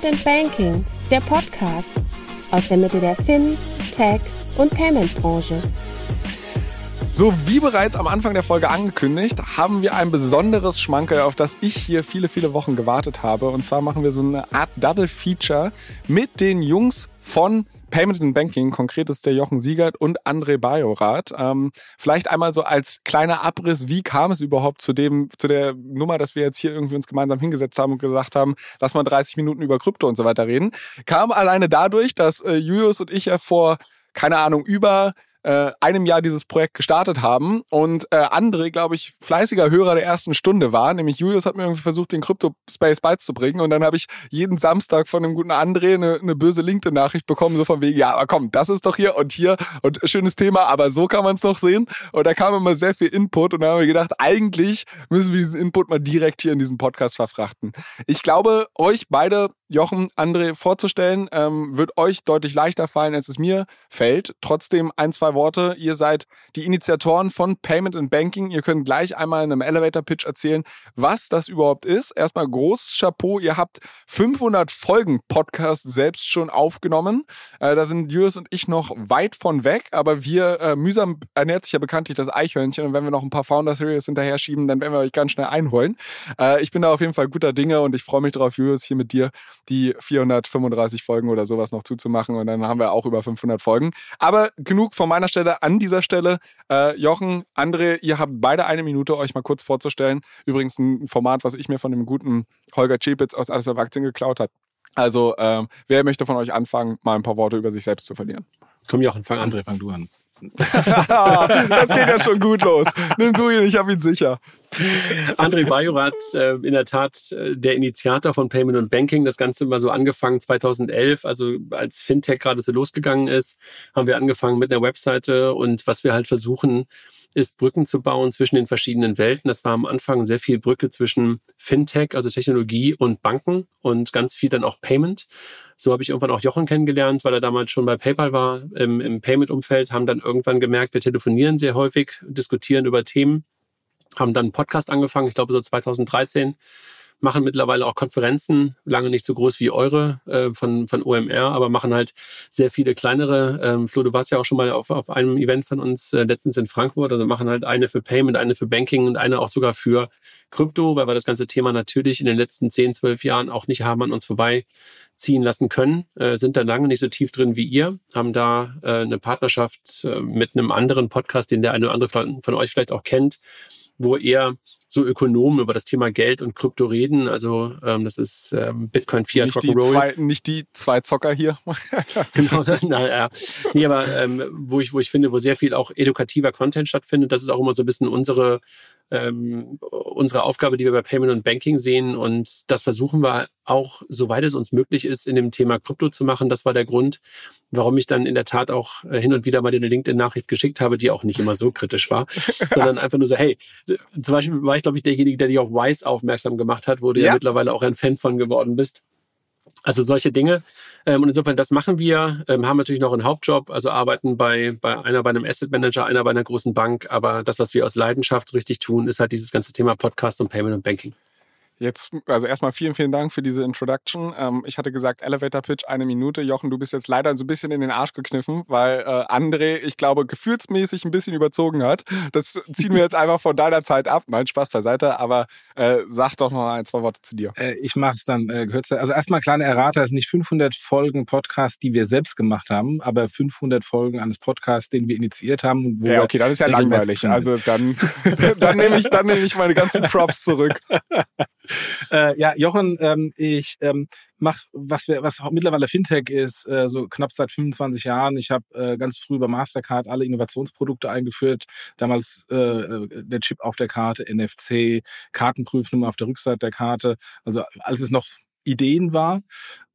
Payment and Banking, der Podcast aus der Mitte der Fin, Tech und Payment Branche. So wie bereits am Anfang der Folge angekündigt, haben wir ein besonderes Schmankerl, auf das ich hier viele, viele Wochen gewartet habe. Und zwar machen wir so eine Art Double Feature mit den Jungs von Payment and Banking, konkret ist der Jochen Siegert und André Bajorath. Ähm, vielleicht einmal so als kleiner Abriss, wie kam es überhaupt zu dem, zu der Nummer, dass wir jetzt hier irgendwie uns gemeinsam hingesetzt haben und gesagt haben, lass mal 30 Minuten über Krypto und so weiter reden. Kam alleine dadurch, dass äh, Julius und ich ja vor, keine Ahnung, über äh, einem Jahr dieses Projekt gestartet haben und äh, André, glaube ich, fleißiger Hörer der ersten Stunde war. Nämlich Julius hat mir irgendwie versucht, den Crypto-Space beizubringen und dann habe ich jeden Samstag von dem guten André eine, eine böse LinkedIn-Nachricht bekommen, so von wegen, ja, aber komm, das ist doch hier und hier und schönes Thema, aber so kann man es doch sehen. Und da kam immer sehr viel Input und da haben wir gedacht, eigentlich müssen wir diesen Input mal direkt hier in diesen Podcast verfrachten. Ich glaube, euch beide Jochen, André vorzustellen, ähm, wird euch deutlich leichter fallen, als es mir fällt. Trotzdem ein, zwei Worte. Ihr seid die Initiatoren von Payment and Banking. Ihr könnt gleich einmal in einem Elevator-Pitch erzählen, was das überhaupt ist. Erstmal großes Chapeau. Ihr habt 500 Folgen Podcast selbst schon aufgenommen. Äh, da sind Julius und ich noch weit von weg, aber wir, äh, mühsam ernährt sich ja bekanntlich das Eichhörnchen und wenn wir noch ein paar Founder-Series hinterher schieben, dann werden wir euch ganz schnell einholen. Äh, ich bin da auf jeden Fall guter Dinge und ich freue mich darauf, Julius, hier mit dir die 435 Folgen oder sowas noch zuzumachen und dann haben wir auch über 500 Folgen. Aber genug von meiner Stelle an dieser Stelle. Äh, Jochen, André, ihr habt beide eine Minute, euch mal kurz vorzustellen. Übrigens ein Format, was ich mir von dem guten Holger Czepitz aus Alles auf Aktien geklaut habe. Also, ähm, wer möchte von euch anfangen, mal ein paar Worte über sich selbst zu verlieren? Komm, Jochen, fang André, fang du an. das geht ja schon gut los. Nimm du ihn, ich habe ihn sicher. André Bajorat, äh, in der Tat äh, der Initiator von Payment und Banking. Das Ganze mal so angefangen 2011, also als Fintech gerade so losgegangen ist, haben wir angefangen mit einer Webseite und was wir halt versuchen, ist Brücken zu bauen zwischen den verschiedenen Welten. Das war am Anfang sehr viel Brücke zwischen Fintech, also Technologie und Banken und ganz viel dann auch Payment. So habe ich irgendwann auch Jochen kennengelernt, weil er damals schon bei PayPal war im, im Payment-Umfeld, haben dann irgendwann gemerkt, wir telefonieren sehr häufig, diskutieren über Themen, haben dann einen Podcast angefangen, ich glaube so 2013 machen mittlerweile auch Konferenzen, lange nicht so groß wie eure äh, von, von OMR, aber machen halt sehr viele kleinere. Ähm, Flo, du warst ja auch schon mal auf, auf einem Event von uns äh, letztens in Frankfurt, also machen halt eine für Payment, eine für Banking und eine auch sogar für Krypto, weil wir das ganze Thema natürlich in den letzten 10, 12 Jahren auch nicht haben an uns vorbeiziehen lassen können, äh, sind da lange nicht so tief drin wie ihr, haben da äh, eine Partnerschaft äh, mit einem anderen Podcast, den der eine oder andere von euch vielleicht auch kennt, wo er so Ökonomen über das Thema Geld und Krypto reden. Also ähm, das ist ähm, Bitcoin, Fiat, nicht die, zwei, nicht die zwei Zocker hier. genau, naja. Nee, aber ähm, wo ich, wo ich finde, wo sehr viel auch edukativer Content stattfindet, das ist auch immer so ein bisschen unsere ähm, unsere Aufgabe, die wir bei Payment und Banking sehen. Und das versuchen wir auch, soweit es uns möglich ist, in dem Thema Krypto zu machen. Das war der Grund, warum ich dann in der Tat auch äh, hin und wieder mal eine LinkedIn-Nachricht geschickt habe, die auch nicht immer so kritisch war, sondern einfach nur so, hey, zum Beispiel war ich, glaube ich, derjenige, der dich auf Wise aufmerksam gemacht hat, wo du ja, ja mittlerweile auch ein Fan von geworden bist. Also solche Dinge. Ähm, und insofern, das machen wir, ähm, haben natürlich noch einen Hauptjob, also arbeiten bei, bei einer bei einem Asset Manager, einer bei einer großen Bank. Aber das, was wir aus Leidenschaft richtig tun, ist halt dieses ganze Thema Podcast und Payment und Banking. Jetzt, also erstmal vielen, vielen Dank für diese Introduction. Ähm, ich hatte gesagt, Elevator Pitch, eine Minute. Jochen, du bist jetzt leider so ein bisschen in den Arsch gekniffen, weil äh, André, ich glaube, gefühlsmäßig ein bisschen überzogen hat. Das ziehen wir jetzt einfach von deiner Zeit ab. Mein Spaß beiseite, aber äh, sag doch noch ein, zwei Worte zu dir. Äh, ich mache es dann äh, kürzer. Also erstmal kleine Errata, es sind nicht 500 Folgen Podcast, die wir selbst gemacht haben, aber 500 Folgen eines Podcasts, den wir initiiert haben. Wo ja, okay, dann ist ja langweilig. Also dann, dann nehme ich, dann nehme ich meine ganzen Props zurück. äh, ja, Jochen, ähm, ich ähm, mache, was was mittlerweile Fintech ist, äh, so knapp seit 25 Jahren. Ich habe äh, ganz früh bei Mastercard alle Innovationsprodukte eingeführt. Damals äh, äh der Chip auf der Karte, NFC, Kartenprüfnummer auf der Rückseite der Karte. Also als es noch Ideen war.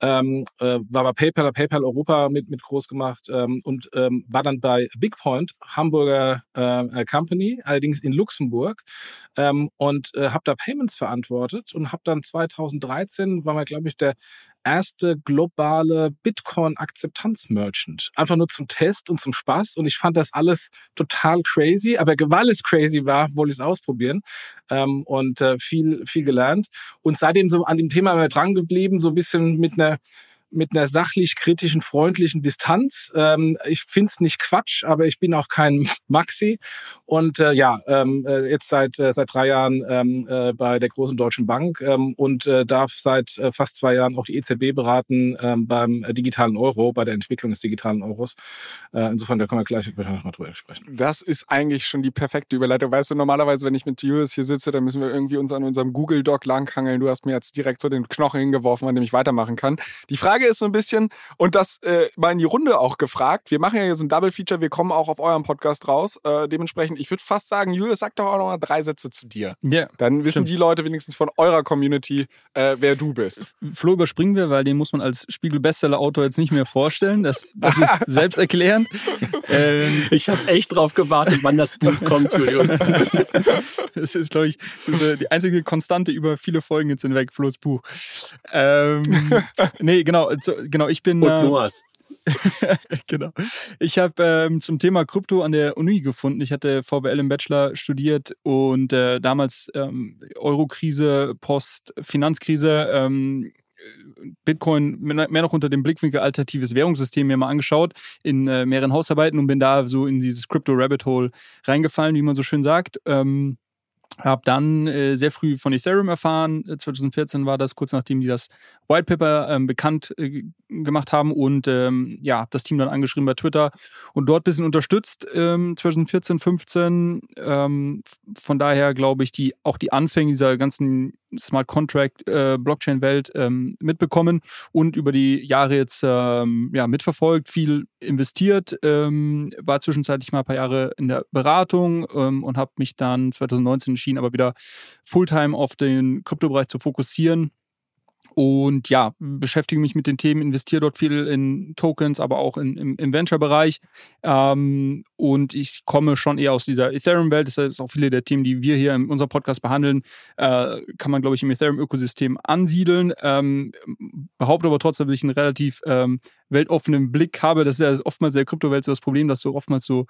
Ähm, äh, war bei PayPal, PayPal Europa mit, mit groß gemacht ähm, und ähm, war dann bei Bigpoint, Hamburger äh, Company, allerdings in Luxemburg ähm, und äh, habe da Payments verantwortet und habe dann 2013, war mal, glaube ich, der erste globale Bitcoin-Akzeptanz-Merchant. Einfach nur zum Test und zum Spaß. Und ich fand das alles total crazy. Aber weil es crazy war, wollte ich es ausprobieren ähm, und äh, viel, viel gelernt. Und seitdem so an dem Thema dran geblieben, so ein bisschen mit einer mit einer sachlich kritischen, freundlichen Distanz. Ähm, ich find's nicht Quatsch, aber ich bin auch kein Maxi. Und äh, ja, ähm, äh, jetzt seit äh, seit drei Jahren ähm, äh, bei der großen Deutschen Bank ähm, und äh, darf seit äh, fast zwei Jahren auch die EZB beraten ähm, beim äh, digitalen Euro, bei der Entwicklung des digitalen Euros. Äh, insofern, da können wir gleich wahrscheinlich mal drüber sprechen. Das ist eigentlich schon die perfekte Überleitung. Weißt du, normalerweise, wenn ich mit Julius hier sitze, dann müssen wir irgendwie uns an unserem Google Doc langhangeln. Du hast mir jetzt direkt so den Knochen hingeworfen, an dem ich weitermachen kann. Die Frage Frage ist so ein bisschen, und das äh, mal in die Runde auch gefragt, wir machen ja hier so ein Double-Feature, wir kommen auch auf eurem Podcast raus. Äh, dementsprechend, ich würde fast sagen, Julius, sag doch auch noch mal drei Sätze zu dir. Ja. Yeah, Dann wissen stimmt. die Leute wenigstens von eurer Community, äh, wer du bist. Flo überspringen wir, weil den muss man als Spiegel-Bestseller-Autor jetzt nicht mehr vorstellen. Das, das ist selbsterklärend. ähm, Ich habe echt drauf gewartet, wann das Buch kommt, Julius. das ist, glaube ich, ist, die einzige Konstante über viele Folgen jetzt hinweg, Flo's Buch. Ähm, nee, genau, so, genau, ich bin. Und äh, Noahs. genau. Ich habe ähm, zum Thema Krypto an der Uni gefunden. Ich hatte VWL im Bachelor studiert und äh, damals ähm, Eurokrise, Post-Finanzkrise, ähm, Bitcoin mehr noch unter dem Blickwinkel alternatives Währungssystem mir mal angeschaut in äh, mehreren Hausarbeiten und bin da so in dieses Crypto-Rabbit-Hole reingefallen, wie man so schön sagt. Ähm, habe dann äh, sehr früh von Ethereum erfahren. Äh, 2014 war das, kurz nachdem die das White Paper ähm, bekannt äh, gemacht haben und ähm, ja, habe das Team dann angeschrieben bei Twitter und dort ein bisschen unterstützt ähm, 2014, 15. Ähm, von daher glaube ich, die auch die Anfänge dieser ganzen Smart Contract äh, Blockchain Welt ähm, mitbekommen und über die Jahre jetzt ähm, ja mitverfolgt, viel investiert, ähm, war zwischenzeitlich mal ein paar Jahre in der Beratung ähm, und habe mich dann 2019 entschieden, aber wieder Fulltime auf den Kryptobereich zu fokussieren und ja, beschäftige mich mit den Themen, investiere dort viel in Tokens, aber auch in, im, im Venture-Bereich. Ähm, und ich komme schon eher aus dieser Ethereum-Welt. Das ist auch viele der Themen, die wir hier in unserem Podcast behandeln, äh, kann man, glaube ich, im Ethereum-Ökosystem ansiedeln. Ähm, behaupte aber trotzdem, dass ich einen relativ ähm, weltoffenen Blick habe. Das ist ja oftmals der Kryptowelt so das Problem, dass du oftmals so,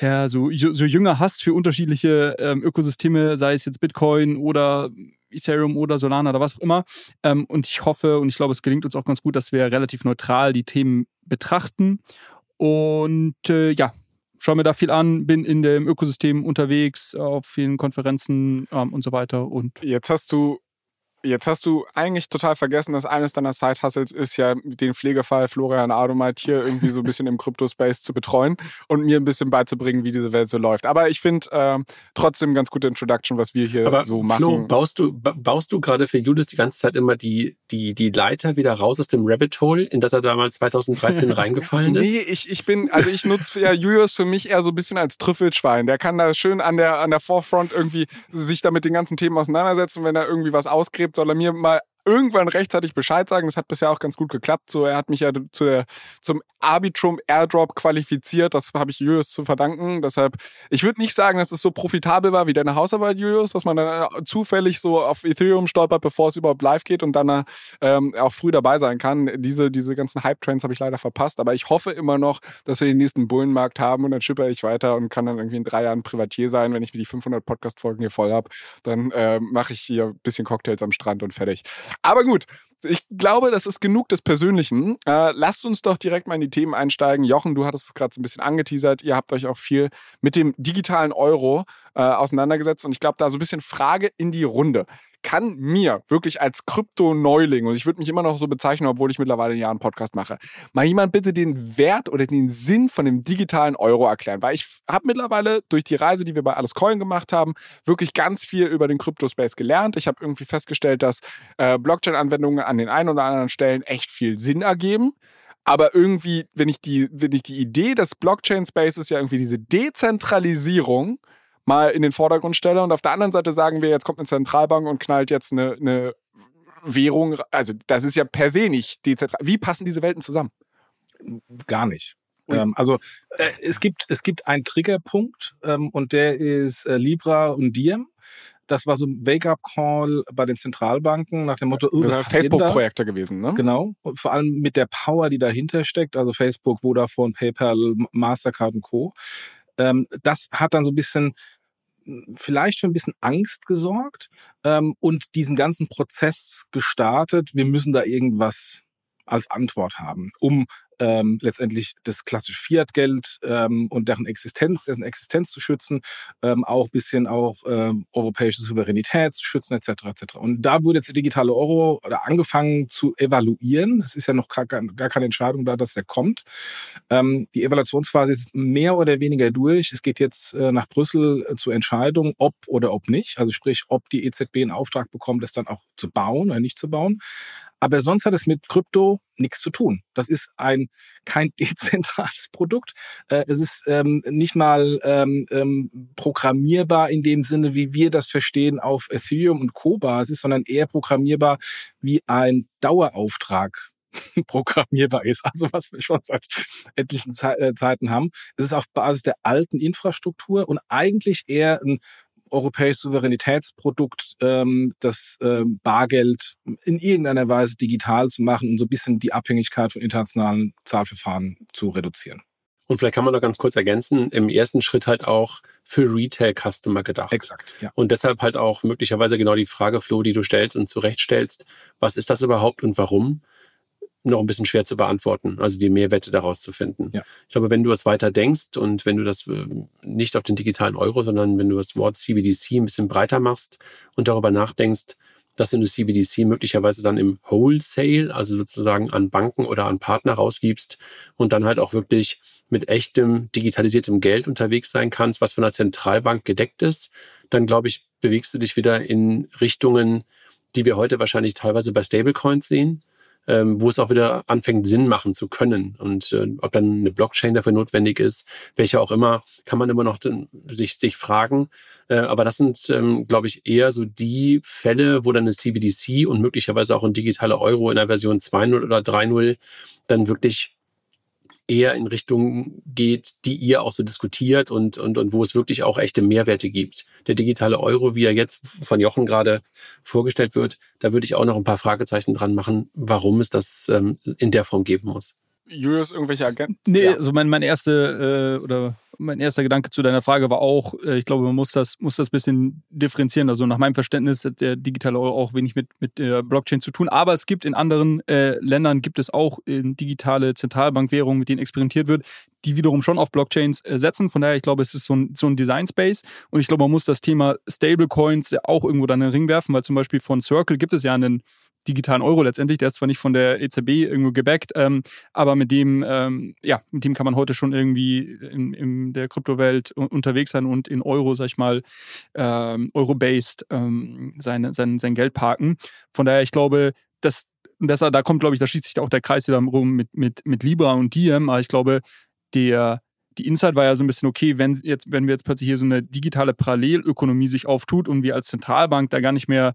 ja, so, so Jünger hast für unterschiedliche ähm, Ökosysteme, sei es jetzt Bitcoin oder Ethereum oder Solana oder was auch immer. Ähm, und ich hoffe und ich glaube, es gelingt uns auch ganz gut, dass wir relativ neutral die Themen betrachten. Und äh, ja, schaue mir da viel an, bin in dem Ökosystem unterwegs, auf vielen Konferenzen ähm, und so weiter. Und Jetzt hast du Jetzt hast du eigentlich total vergessen, dass eines deiner Side-Hustles ist ja, den Pflegefall Florian Adomait hier irgendwie so ein bisschen im Crypto-Space zu betreuen und mir ein bisschen beizubringen, wie diese Welt so läuft. Aber ich finde äh, trotzdem ganz gute Introduction, was wir hier Aber so machen. Flo, baust du, ba- baust du gerade für Julius die ganze Zeit immer die, die, die Leiter wieder raus aus dem Rabbit Hole, in das er damals 2013 reingefallen ist? Nee, ich, ich bin, also ich nutze ja Julius für mich eher so ein bisschen als Trüffelschwein. Der kann da schön an der, an der Forefront irgendwie sich da mit den ganzen Themen auseinandersetzen. Wenn er irgendwie was ausgräbt, soll er mir mal irgendwann rechtzeitig Bescheid sagen. Das hat bisher auch ganz gut geklappt. So, er hat mich ja zu der, zum Arbitrum Airdrop qualifiziert. Das habe ich Julius zu verdanken. Deshalb, ich würde nicht sagen, dass es so profitabel war wie deine Hausarbeit, Julius, dass man dann zufällig so auf Ethereum stolpert, bevor es überhaupt live geht und dann ähm, auch früh dabei sein kann. Diese, diese ganzen Hype-Trends habe ich leider verpasst. Aber ich hoffe immer noch, dass wir den nächsten Bullenmarkt haben und dann schippere ich weiter und kann dann irgendwie in drei Jahren Privatier sein. Wenn ich mir die 500 Podcast-Folgen hier voll habe, dann äh, mache ich hier ein bisschen Cocktails am Strand und fertig. Aber gut, ich glaube, das ist genug des Persönlichen. Äh, lasst uns doch direkt mal in die Themen einsteigen. Jochen, du hattest es gerade so ein bisschen angeteasert. Ihr habt euch auch viel mit dem digitalen Euro äh, auseinandergesetzt. Und ich glaube, da so ein bisschen Frage in die Runde. Kann mir wirklich als Krypto-Neuling, und ich würde mich immer noch so bezeichnen, obwohl ich mittlerweile ein Jahr einen Podcast mache, mal jemand bitte den Wert oder den Sinn von dem digitalen Euro erklären? Weil ich habe mittlerweile durch die Reise, die wir bei Alles Coin gemacht haben, wirklich ganz viel über den Crypto-Space gelernt. Ich habe irgendwie festgestellt, dass äh, Blockchain-Anwendungen an den einen oder anderen Stellen echt viel Sinn ergeben. Aber irgendwie, wenn ich die, wenn ich die Idee des Blockchain-Spaces ja irgendwie diese Dezentralisierung mal in den Vordergrund stelle und auf der anderen Seite sagen wir, jetzt kommt eine Zentralbank und knallt jetzt eine, eine Währung, also das ist ja per se nicht dezentral. Wie passen diese Welten zusammen? Gar nicht. Ähm, also äh, es gibt es gibt einen Triggerpunkt ähm, und der ist äh, Libra und Diem. das war so ein Wake-up-Call bei den Zentralbanken nach dem Motto, oh, das sind Facebook-Projekte gewesen, ne? Genau. Und vor allem mit der Power, die dahinter steckt, also Facebook, Vodafone, PayPal, Mastercard und Co. Ähm, das hat dann so ein bisschen vielleicht für ein bisschen Angst gesorgt ähm, und diesen ganzen Prozess gestartet. Wir müssen da irgendwas als Antwort haben, um ähm, letztendlich das klassische Fiat-Geld ähm, und deren Existenz, dessen Existenz zu schützen, ähm, auch bisschen auch ähm, europäische Souveränität zu schützen, etc. etc. Und da wurde jetzt der digitale Euro oder angefangen zu evaluieren. Es ist ja noch gar, gar keine Entscheidung da, dass der kommt. Ähm, die Evaluationsphase ist mehr oder weniger durch. Es geht jetzt äh, nach Brüssel äh, zur Entscheidung, ob oder ob nicht. Also sprich, ob die EZB einen Auftrag bekommt, das dann auch zu bauen oder nicht zu bauen. Aber sonst hat es mit Krypto nichts zu tun. Das ist ein kein dezentrales Produkt. Äh, es ist ähm, nicht mal ähm, ähm, programmierbar in dem Sinne, wie wir das verstehen auf Ethereum und Co-Basis, sondern eher programmierbar wie ein Dauerauftrag programmierbar ist, also was wir schon seit etlichen äh, Zeiten haben. Es ist auf Basis der alten Infrastruktur und eigentlich eher ein europäisches Souveränitätsprodukt, ähm, das ähm, Bargeld in irgendeiner Weise digital zu machen und so ein bisschen die Abhängigkeit von internationalen Zahlverfahren zu reduzieren. Und vielleicht kann man noch ganz kurz ergänzen, im ersten Schritt halt auch für Retail-Customer gedacht. Exakt, ja. Und deshalb halt auch möglicherweise genau die Frage, Flo, die du stellst und zurechtstellst, was ist das überhaupt und warum? Noch ein bisschen schwer zu beantworten, also die Mehrwerte daraus zu finden. Ja. Ich glaube, wenn du es weiter denkst und wenn du das äh, nicht auf den digitalen Euro, sondern wenn du das Wort CBDC ein bisschen breiter machst und darüber nachdenkst, dass du eine CBDC möglicherweise dann im Wholesale, also sozusagen an Banken oder an Partner rausgibst und dann halt auch wirklich mit echtem digitalisiertem Geld unterwegs sein kannst, was von der Zentralbank gedeckt ist, dann glaube ich, bewegst du dich wieder in Richtungen, die wir heute wahrscheinlich teilweise bei Stablecoins sehen ähm, wo es auch wieder anfängt, Sinn machen zu können. Und äh, ob dann eine Blockchain dafür notwendig ist, welche auch immer, kann man immer noch sich, sich fragen. Äh, aber das sind, ähm, glaube ich, eher so die Fälle, wo dann eine CBDC und möglicherweise auch ein digitaler Euro in der Version 2.0 oder 3.0 dann wirklich eher in Richtung geht, die ihr auch so diskutiert und, und, und wo es wirklich auch echte Mehrwerte gibt. Der digitale Euro, wie er jetzt von Jochen gerade vorgestellt wird, da würde ich auch noch ein paar Fragezeichen dran machen, warum es das ähm, in der Form geben muss. Julius, irgendwelche Agenten? Nee, ja. also mein, mein erste äh, oder mein erster Gedanke zu deiner Frage war auch, äh, ich glaube, man muss das, muss das bisschen differenzieren. Also nach meinem Verständnis hat der digitale Euro auch wenig mit, mit der Blockchain zu tun. Aber es gibt in anderen äh, Ländern gibt es auch äh, digitale Zentralbankwährungen, mit denen experimentiert wird, die wiederum schon auf Blockchains äh, setzen. Von daher, ich glaube, es ist so ein, so ein Design Space. Und ich glaube, man muss das Thema Stablecoins auch irgendwo dann in den Ring werfen, weil zum Beispiel von Circle gibt es ja einen digitalen Euro letztendlich. Der ist zwar nicht von der EZB irgendwo gebackt, ähm, aber mit dem, ähm, ja, mit dem kann man heute schon irgendwie in, in der Kryptowelt unterwegs sein und in Euro, sag ich mal, ähm, Euro-based ähm, sein, sein, sein Geld parken. Von daher, ich glaube, dass das, da kommt, glaube ich, da schließt sich auch der Kreis wieder rum mit, mit, mit Libra und Diem, aber ich glaube, der die Insight war ja so ein bisschen, okay, wenn, jetzt, wenn wir jetzt plötzlich hier so eine digitale Parallelökonomie sich auftut und wir als Zentralbank da gar nicht mehr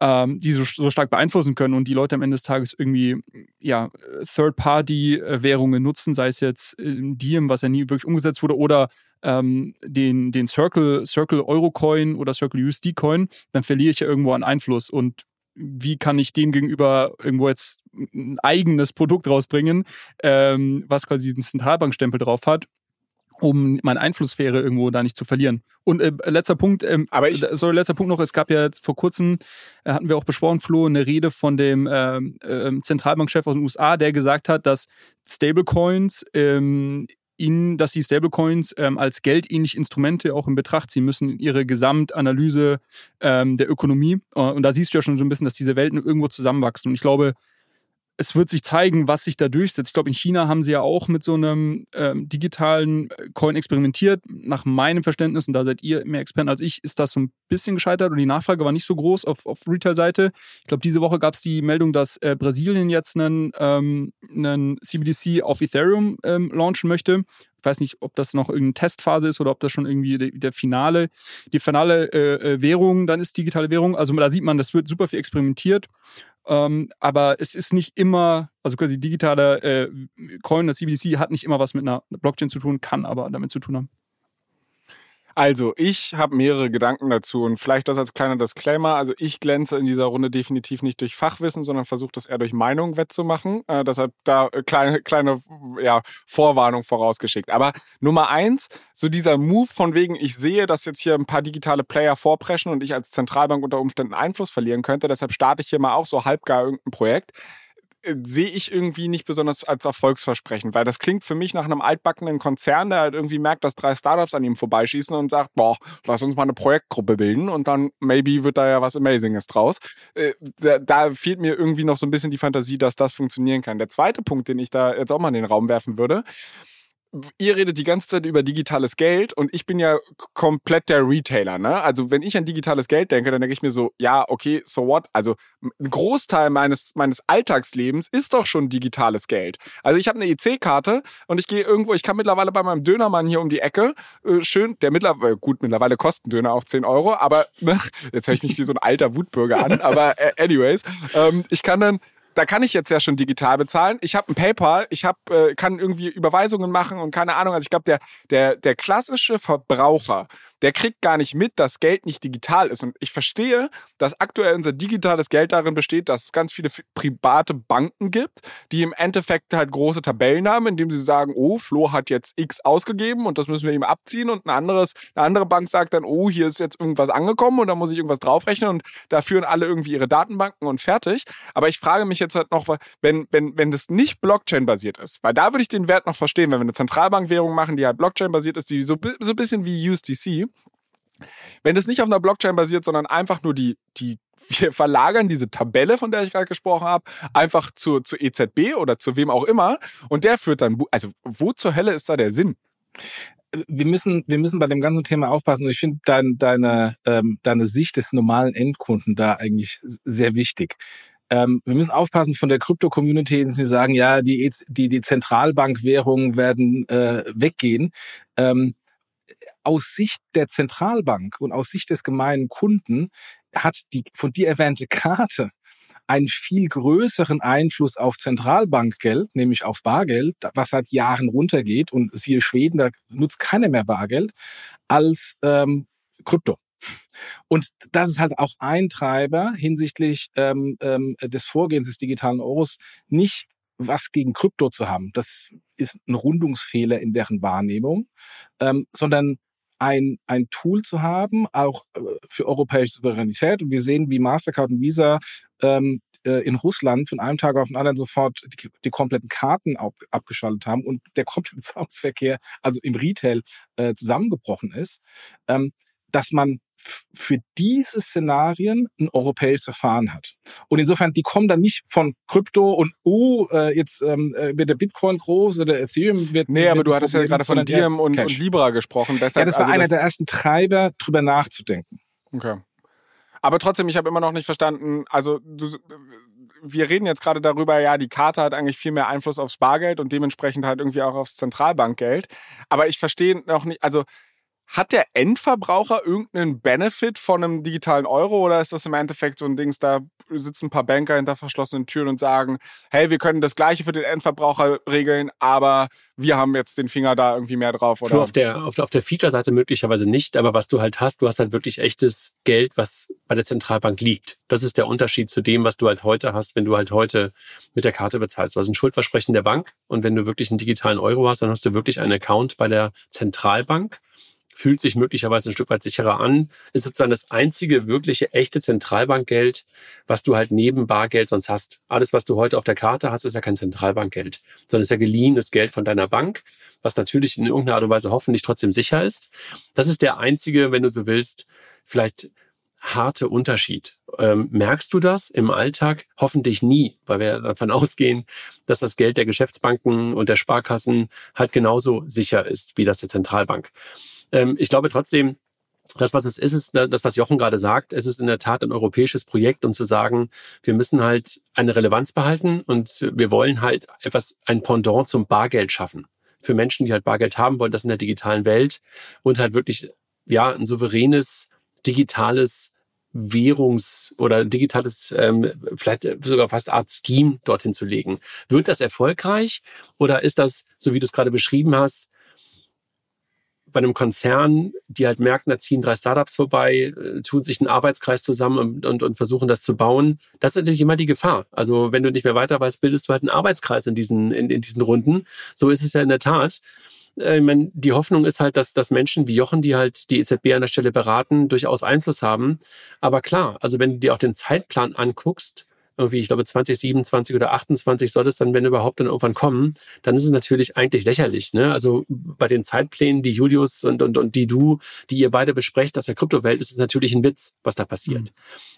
ähm, die so, so stark beeinflussen können und die Leute am Ende des Tages irgendwie ja, Third-Party-Währungen nutzen, sei es jetzt Diem, was ja nie wirklich umgesetzt wurde, oder ähm, den, den Circle, Circle Euro-Coin oder Circle USD-Coin, dann verliere ich ja irgendwo an Einfluss. Und wie kann ich dem gegenüber irgendwo jetzt ein eigenes Produkt rausbringen, ähm, was quasi diesen Zentralbankstempel drauf hat um meine Einflusssphäre irgendwo da nicht zu verlieren. Und äh, letzter Punkt, ähm, aber ich, sorry, letzter Punkt noch, es gab ja jetzt vor kurzem, äh, hatten wir auch besprochen, Flo, eine Rede von dem äh, Zentralbankchef aus den USA, der gesagt hat, dass Stablecoins ähm, ihnen, dass sie Stablecoins ähm, als geldähnliche Instrumente auch in Betracht ziehen müssen in ihre Gesamtanalyse ähm, der Ökonomie. Äh, und da siehst du ja schon so ein bisschen, dass diese Welten irgendwo zusammenwachsen. Und ich glaube, es wird sich zeigen, was sich da durchsetzt. Ich glaube, in China haben sie ja auch mit so einem ähm, digitalen äh, Coin experimentiert. Nach meinem Verständnis, und da seid ihr mehr Experten als ich, ist das so ein bisschen gescheitert und die Nachfrage war nicht so groß auf, auf Retail-Seite. Ich glaube, diese Woche gab es die Meldung, dass äh, Brasilien jetzt einen, ähm, einen CBDC auf Ethereum ähm, launchen möchte. Ich weiß nicht, ob das noch irgendeine Testphase ist oder ob das schon irgendwie der, der finale, die finale äh, äh Währung dann ist, digitale Währung. Also da sieht man, das wird super viel experimentiert. Ähm, aber es ist nicht immer, also quasi digitaler äh, Coin, das CBDC hat nicht immer was mit einer Blockchain zu tun, kann aber damit zu tun haben. Also, ich habe mehrere Gedanken dazu und vielleicht das als kleiner Disclaimer. Also, ich glänze in dieser Runde definitiv nicht durch Fachwissen, sondern versuche das eher durch Meinung wettzumachen. Äh, deshalb da äh, kleine, kleine ja, Vorwarnung vorausgeschickt. Aber Nummer eins, so dieser Move von wegen, ich sehe, dass jetzt hier ein paar digitale Player vorpreschen und ich als Zentralbank unter Umständen Einfluss verlieren könnte. Deshalb starte ich hier mal auch so halbgar irgendein Projekt äh, sehe ich irgendwie nicht besonders als erfolgsversprechend, weil das klingt für mich nach einem altbackenen Konzern, der halt irgendwie merkt, dass drei Startups an ihm vorbeischießen und sagt, boah, lass uns mal eine Projektgruppe bilden und dann maybe wird da ja was Amazinges draus. Äh, da fehlt mir irgendwie noch so ein bisschen die Fantasie, dass das funktionieren kann. Der zweite Punkt, den ich da jetzt auch mal in den Raum werfen würde, ihr redet die ganze Zeit über digitales Geld und ich bin ja komplett der Retailer, ne? Also wenn ich an digitales Geld denke, dann denke ich mir so, ja, okay, so what? Also ein Großteil meines meines Alltagslebens ist doch schon digitales Geld. Also ich habe eine EC-Karte und ich gehe irgendwo, ich kann mittlerweile bei meinem Dönermann hier um die Ecke, äh, schön, der mittlerweile, äh, gut, mittlerweile kosten Döner auch 10 Euro, aber ne, jetzt höre ich mich wie so ein alter Wutbürger an, aber äh, anyways, ähm, ich kann dann da kann ich jetzt ja schon digital bezahlen. Ich habe ein PayPal, ich hab, äh, kann irgendwie Überweisungen machen und keine Ahnung. Also ich glaube, der, der, der klassische Verbraucher, der kriegt gar nicht mit, dass Geld nicht digital ist. Und ich verstehe, dass aktuell unser digitales Geld darin besteht, dass es ganz viele private Banken gibt, die im Endeffekt halt große Tabellen haben, indem sie sagen, oh, Flo hat jetzt X ausgegeben und das müssen wir ihm abziehen. Und ein anderes, eine andere Bank sagt dann, oh, hier ist jetzt irgendwas angekommen und da muss ich irgendwas draufrechnen und da führen alle irgendwie ihre Datenbanken und fertig. Aber ich frage mich jetzt halt noch, wenn, wenn, wenn das nicht Blockchain-basiert ist, weil da würde ich den Wert noch verstehen, wenn wir eine Zentralbankwährung machen, die halt Blockchain-basiert ist, die so, so ein bisschen wie USDC, wenn das nicht auf einer Blockchain basiert, sondern einfach nur die, die, wir verlagern diese Tabelle, von der ich gerade gesprochen habe, einfach zur, zur EZB oder zu wem auch immer und der führt dann, also wo zur Hölle ist da der Sinn? wir müssen, wir müssen bei dem ganzen Thema aufpassen. Und ich finde dein, deine, ähm, deine Sicht des normalen Endkunden da eigentlich sehr wichtig. Ähm, wir müssen aufpassen von der Krypto-Community, sie sagen, ja, die, e die, die Zentralbankwährungen werden äh, weggehen. Ähm, aus Sicht der Zentralbank und aus Sicht des gemeinen Kunden hat die von dir erwähnte Karte einen viel größeren Einfluss auf Zentralbankgeld, nämlich auf Bargeld, was seit Jahren runtergeht und siehe Schweden, da nutzt keiner mehr Bargeld, als ähm, Krypto. Und das ist halt auch ein Treiber hinsichtlich ähm, ähm, des Vorgehens des digitalen Euros, nicht was gegen Krypto zu haben. Das ist ein Rundungsfehler in deren Wahrnehmung, ähm, sondern ein, ein Tool zu haben, auch äh, für europäische Souveränität. Und wir sehen, wie Mastercard und Visa ähm, äh, in Russland von einem Tag auf den anderen sofort die, die kompletten Karten ab, abgeschaltet haben und der komplette Zahlungsverkehr, also im Retail, äh, zusammengebrochen ist, ähm, dass man für diese Szenarien ein europäisches Verfahren hat. Und insofern, die kommen dann nicht von Krypto und, oh, äh, jetzt ähm, äh, wird der Bitcoin groß oder Ethereum wird. Nee, wird aber du hattest ja gerade von Diem und, und, Libra gesprochen. Deshalb, ja, das war also einer der ersten Treiber, drüber nachzudenken. Okay. Aber trotzdem, ich habe immer noch nicht verstanden, also du, wir reden jetzt gerade darüber, ja, die Karte hat eigentlich viel mehr Einfluss aufs Bargeld und dementsprechend halt irgendwie auch aufs Zentralbankgeld. Aber ich verstehe noch nicht, also hat der Endverbraucher irgendeinen Benefit von einem digitalen Euro oder ist das im Endeffekt so ein Dings, da sitzen ein paar Banker hinter verschlossenen Türen und sagen, hey, wir können das Gleiche für den Endverbraucher regeln, aber wir haben jetzt den Finger da irgendwie mehr drauf? Oder? auf der, auf der, auf der Feature-Seite möglicherweise nicht, aber was du halt hast, du hast halt wirklich echtes Geld, was bei der Zentralbank liegt. Das ist der Unterschied zu dem, was du halt heute hast, wenn du halt heute mit der Karte bezahlst. Also ein Schuldversprechen der Bank und wenn du wirklich einen digitalen Euro hast, dann hast du wirklich einen Account bei der Zentralbank fühlt sich möglicherweise ein Stück weit sicherer an, ist sozusagen das einzige wirkliche echte Zentralbankgeld, was du halt neben Bargeld sonst hast. Alles, was du heute auf der Karte hast, ist ja kein Zentralbankgeld, sondern ist ja geliehenes Geld von deiner Bank, was natürlich in irgendeiner Art und Weise hoffentlich trotzdem sicher ist. Das ist der einzige, wenn du so willst, vielleicht harte Unterschied. Ähm, merkst du das im Alltag? Hoffentlich nie, weil wir davon ausgehen, dass das Geld der Geschäftsbanken und der Sparkassen halt genauso sicher ist wie das der Zentralbank. Ähm, ich glaube trotzdem, das, was es ist, ist ne, das, was Jochen gerade sagt. Es ist in der Tat ein europäisches Projekt, um zu sagen, wir müssen halt eine Relevanz behalten und wir wollen halt etwas, ein Pendant zum Bargeld schaffen. Für Menschen, die halt Bargeld haben wollen, das in der digitalen Welt und halt wirklich, ja, ein souveränes, digitales Währungs- oder digitales, ähm, vielleicht sogar fast Art Scheme dorthin zu legen. Wird das erfolgreich oder ist das, so wie du es gerade beschrieben hast, bei einem Konzern, die halt merken, da ziehen drei Startups vorbei, äh, tun sich einen Arbeitskreis zusammen und, und, und versuchen das zu bauen. Das ist natürlich immer die Gefahr. Also wenn du nicht mehr weiter weißt, bildest du halt einen Arbeitskreis in diesen, in, in diesen Runden. So ist es ja in der Tat. Äh, ich meine, die Hoffnung ist halt, dass, dass Menschen wie Jochen, die halt die EZB an der Stelle beraten, durchaus Einfluss haben. Aber klar, also wenn du dir auch den Zeitplan anguckst, irgendwie, ich glaube, 2027 oder 28 soll es dann, wenn überhaupt, dann irgendwann kommen, dann ist es natürlich eigentlich lächerlich. Ne? Also bei den Zeitplänen, die Julius und, und, und die du, die ihr beide besprecht aus der Kryptowelt, ist es natürlich ein Witz, was da passiert. Mhm.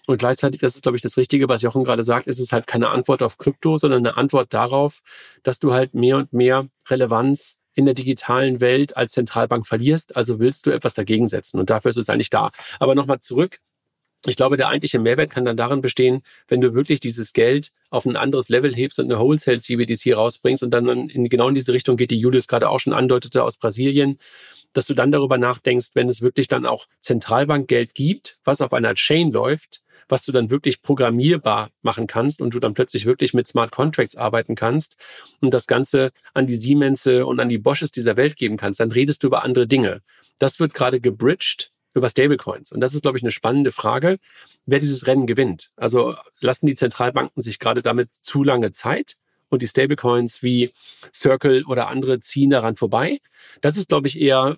Und gleichzeitig, das ist, glaube ich, das Richtige, was Jochen gerade sagt, ist es halt keine Antwort auf Krypto, sondern eine Antwort darauf, dass du halt mehr und mehr Relevanz in der digitalen Welt als Zentralbank verlierst. Also willst du etwas dagegen setzen. Und dafür ist es eigentlich da. Aber nochmal zurück ich glaube, der eigentliche Mehrwert kann dann darin bestehen, wenn du wirklich dieses Geld auf ein anderes Level hebst und eine Wholesale CBDC rausbringst und dann in, genau in diese Richtung geht, die Julius gerade auch schon andeutete aus Brasilien, dass du dann darüber nachdenkst, wenn es wirklich dann auch Zentralbankgeld gibt, was auf einer Chain läuft, was du dann wirklich programmierbar machen kannst und du dann plötzlich wirklich mit Smart Contracts arbeiten kannst und das Ganze an die Siemense und an die Bosches dieser Welt geben kannst, dann redest du über andere Dinge. Das wird gerade gebridged über Stablecoins. Und das ist, glaube ich, eine spannende Frage, wer dieses Rennen gewinnt. Also lassen die Zentralbanken sich gerade damit zu lange Zeit und die Stablecoins wie Circle oder andere ziehen daran vorbei? Das ist, glaube ich, eher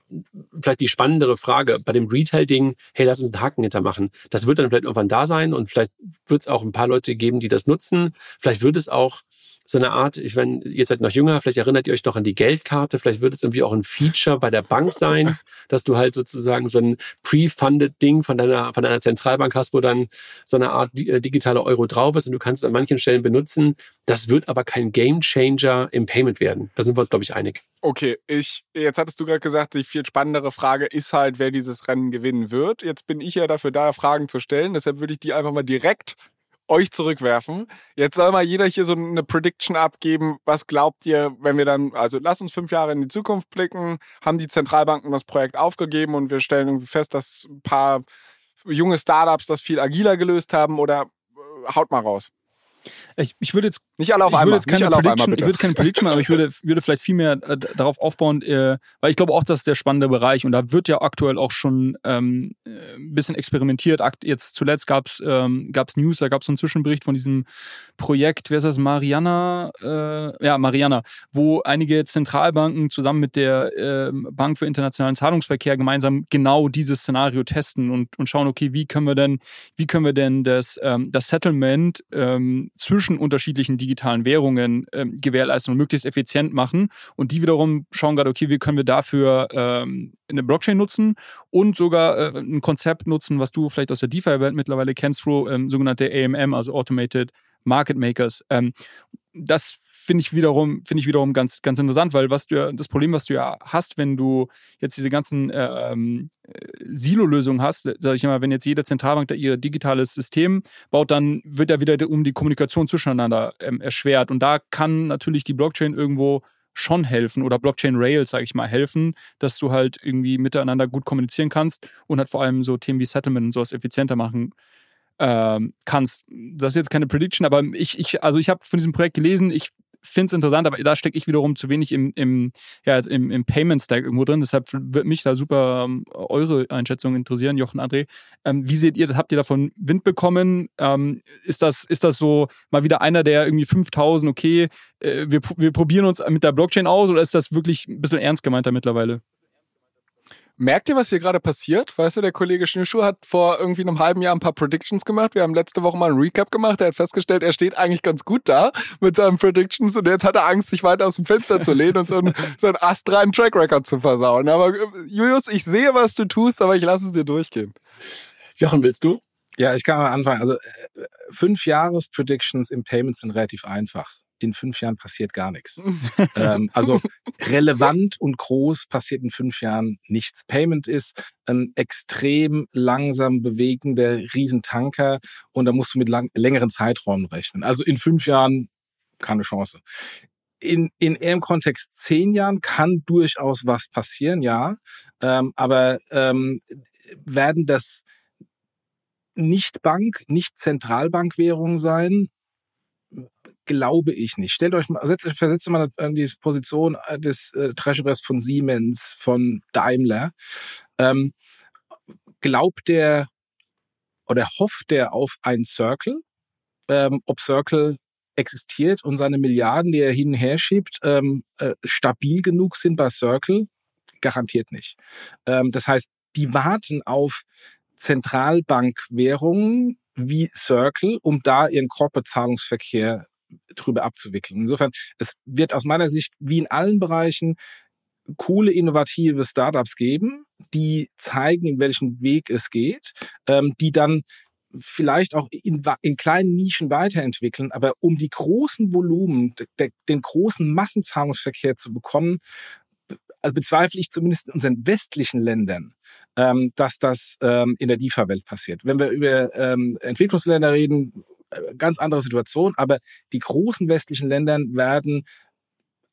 vielleicht die spannendere Frage. Bei dem Retail-Ding, hey, lass uns einen Haken hintermachen. Das wird dann vielleicht irgendwann da sein und vielleicht wird es auch ein paar Leute geben, die das nutzen. Vielleicht wird es auch so eine Art, ich wenn ihr seid noch jünger, vielleicht erinnert ihr euch noch an die Geldkarte, vielleicht wird es irgendwie auch ein Feature bei der Bank sein, dass du halt sozusagen so ein pre-funded Ding von deiner, von deiner Zentralbank hast, wo dann so eine Art äh, digitaler Euro drauf ist und du kannst es an manchen Stellen benutzen. Das wird aber kein Game Changer im Payment werden. Da sind wir uns, glaube ich, einig. Okay, ich, jetzt hattest du gerade gesagt, die viel spannendere Frage ist halt, wer dieses Rennen gewinnen wird. Jetzt bin ich ja dafür da, Fragen zu stellen. Deshalb würde ich die einfach mal direkt euch zurückwerfen. Jetzt soll mal jeder hier so eine Prediction abgeben. Was glaubt ihr, wenn wir dann, also lass uns fünf Jahre in die Zukunft blicken, haben die Zentralbanken das Projekt aufgegeben und wir stellen irgendwie fest, dass ein paar junge Startups das viel agiler gelöst haben oder äh, haut mal raus. Ich, ich würde jetzt nicht alle auf einmal. Jetzt keine Prediction, einmal, ich würde keine Prediction, aber ich würde, würde vielleicht viel mehr äh, darauf aufbauen, äh, weil ich glaube auch, das ist der spannende Bereich und da wird ja aktuell auch schon ähm, äh, ein bisschen experimentiert. Jetzt zuletzt gab es ähm, gab's News, da gab es einen Zwischenbericht von diesem Projekt, wer ist das, Mariana, äh, ja, Mariana, wo einige Zentralbanken zusammen mit der äh, Bank für internationalen Zahlungsverkehr gemeinsam genau dieses Szenario testen und, und schauen, okay, wie können wir denn, wie können wir denn das, ähm, das Settlement ähm, zwischen unterschiedlichen digitalen Währungen ähm, gewährleisten und möglichst effizient machen. Und die wiederum schauen gerade, okay, wie können wir dafür ähm, eine Blockchain nutzen und sogar äh, ein Konzept nutzen, was du vielleicht aus der DeFi-Welt mittlerweile kennst, Fro, ähm, sogenannte AMM, also Automated Market Makers. Ähm, das finde ich wiederum, finde ich wiederum ganz, ganz interessant, weil was du das Problem, was du ja hast, wenn du jetzt diese ganzen äh, ähm, Silo-Lösungen hast, sage ich immer, wenn jetzt jede Zentralbank da ihr digitales System baut, dann wird ja wieder um die Kommunikation zwischeneinander ähm, erschwert. Und da kann natürlich die Blockchain irgendwo schon helfen oder Blockchain Rails, sage ich mal, helfen, dass du halt irgendwie miteinander gut kommunizieren kannst und halt vor allem so Themen wie Settlement und sowas effizienter machen ähm, kannst. Das ist jetzt keine Prediction, aber ich, ich also ich habe von diesem Projekt gelesen, ich finde es interessant, aber da stecke ich wiederum zu wenig im, im, ja, im, im Payment Stack irgendwo drin. Deshalb würde mich da super ähm, eure Einschätzung interessieren, Jochen, André. Ähm, wie seht ihr das? Habt ihr davon Wind bekommen? Ähm, ist, das, ist das so mal wieder einer, der irgendwie 5000, okay, äh, wir, wir probieren uns mit der Blockchain aus oder ist das wirklich ein bisschen ernst gemeinter mittlerweile? Merkt ihr, was hier gerade passiert? Weißt du, der Kollege Schnürschuh hat vor irgendwie einem halben Jahr ein paar Predictions gemacht. Wir haben letzte Woche mal einen Recap gemacht. Er hat festgestellt, er steht eigentlich ganz gut da mit seinen Predictions und jetzt hat er Angst, sich weiter aus dem Fenster zu lehnen und so einen, so einen astreinen Track Record zu versauen. Aber äh, Julius, ich sehe, was du tust, aber ich lasse es dir durchgehen. Jochen, willst du? Ja, ich kann mal anfangen. Also äh, fünf Jahres Predictions im Payment sind relativ einfach in fünf Jahren passiert gar nichts. ähm, also relevant und groß passiert in fünf Jahren nichts. Payment ist ein extrem langsam bewegender Riesentanker und da musst du mit lang, längeren Zeiträumen rechnen. Also in fünf Jahren keine Chance. In, in eher im Kontext zehn Jahren kann durchaus was passieren, ja. Ähm, aber ähm, werden das nicht Bank, nicht Zentralbankwährung sein? Glaube ich nicht. Stellt euch mal, setzt, versetzt mal in die Position des äh, Treasurers von Siemens, von Daimler. Ähm, glaubt der oder hofft der auf ein Circle? Ähm, ob Circle existiert und seine Milliarden, die er hin und her schiebt, ähm, äh, stabil genug sind bei Circle? Garantiert nicht. Ähm, das heißt, die warten auf Zentralbankwährungen wie Circle, um da ihren Corporate-Zahlungsverkehr drüber abzuwickeln. Insofern, es wird aus meiner Sicht wie in allen Bereichen coole, innovative Startups geben, die zeigen, in welchen Weg es geht, ähm, die dann vielleicht auch in, in kleinen Nischen weiterentwickeln, aber um die großen Volumen, de, den großen Massenzahlungsverkehr zu bekommen, also bezweifle ich zumindest in unseren westlichen Ländern, ähm, dass das ähm, in der DIFA-Welt passiert. Wenn wir über ähm, Entwicklungsländer reden, ganz andere Situation, aber die großen westlichen Länder werden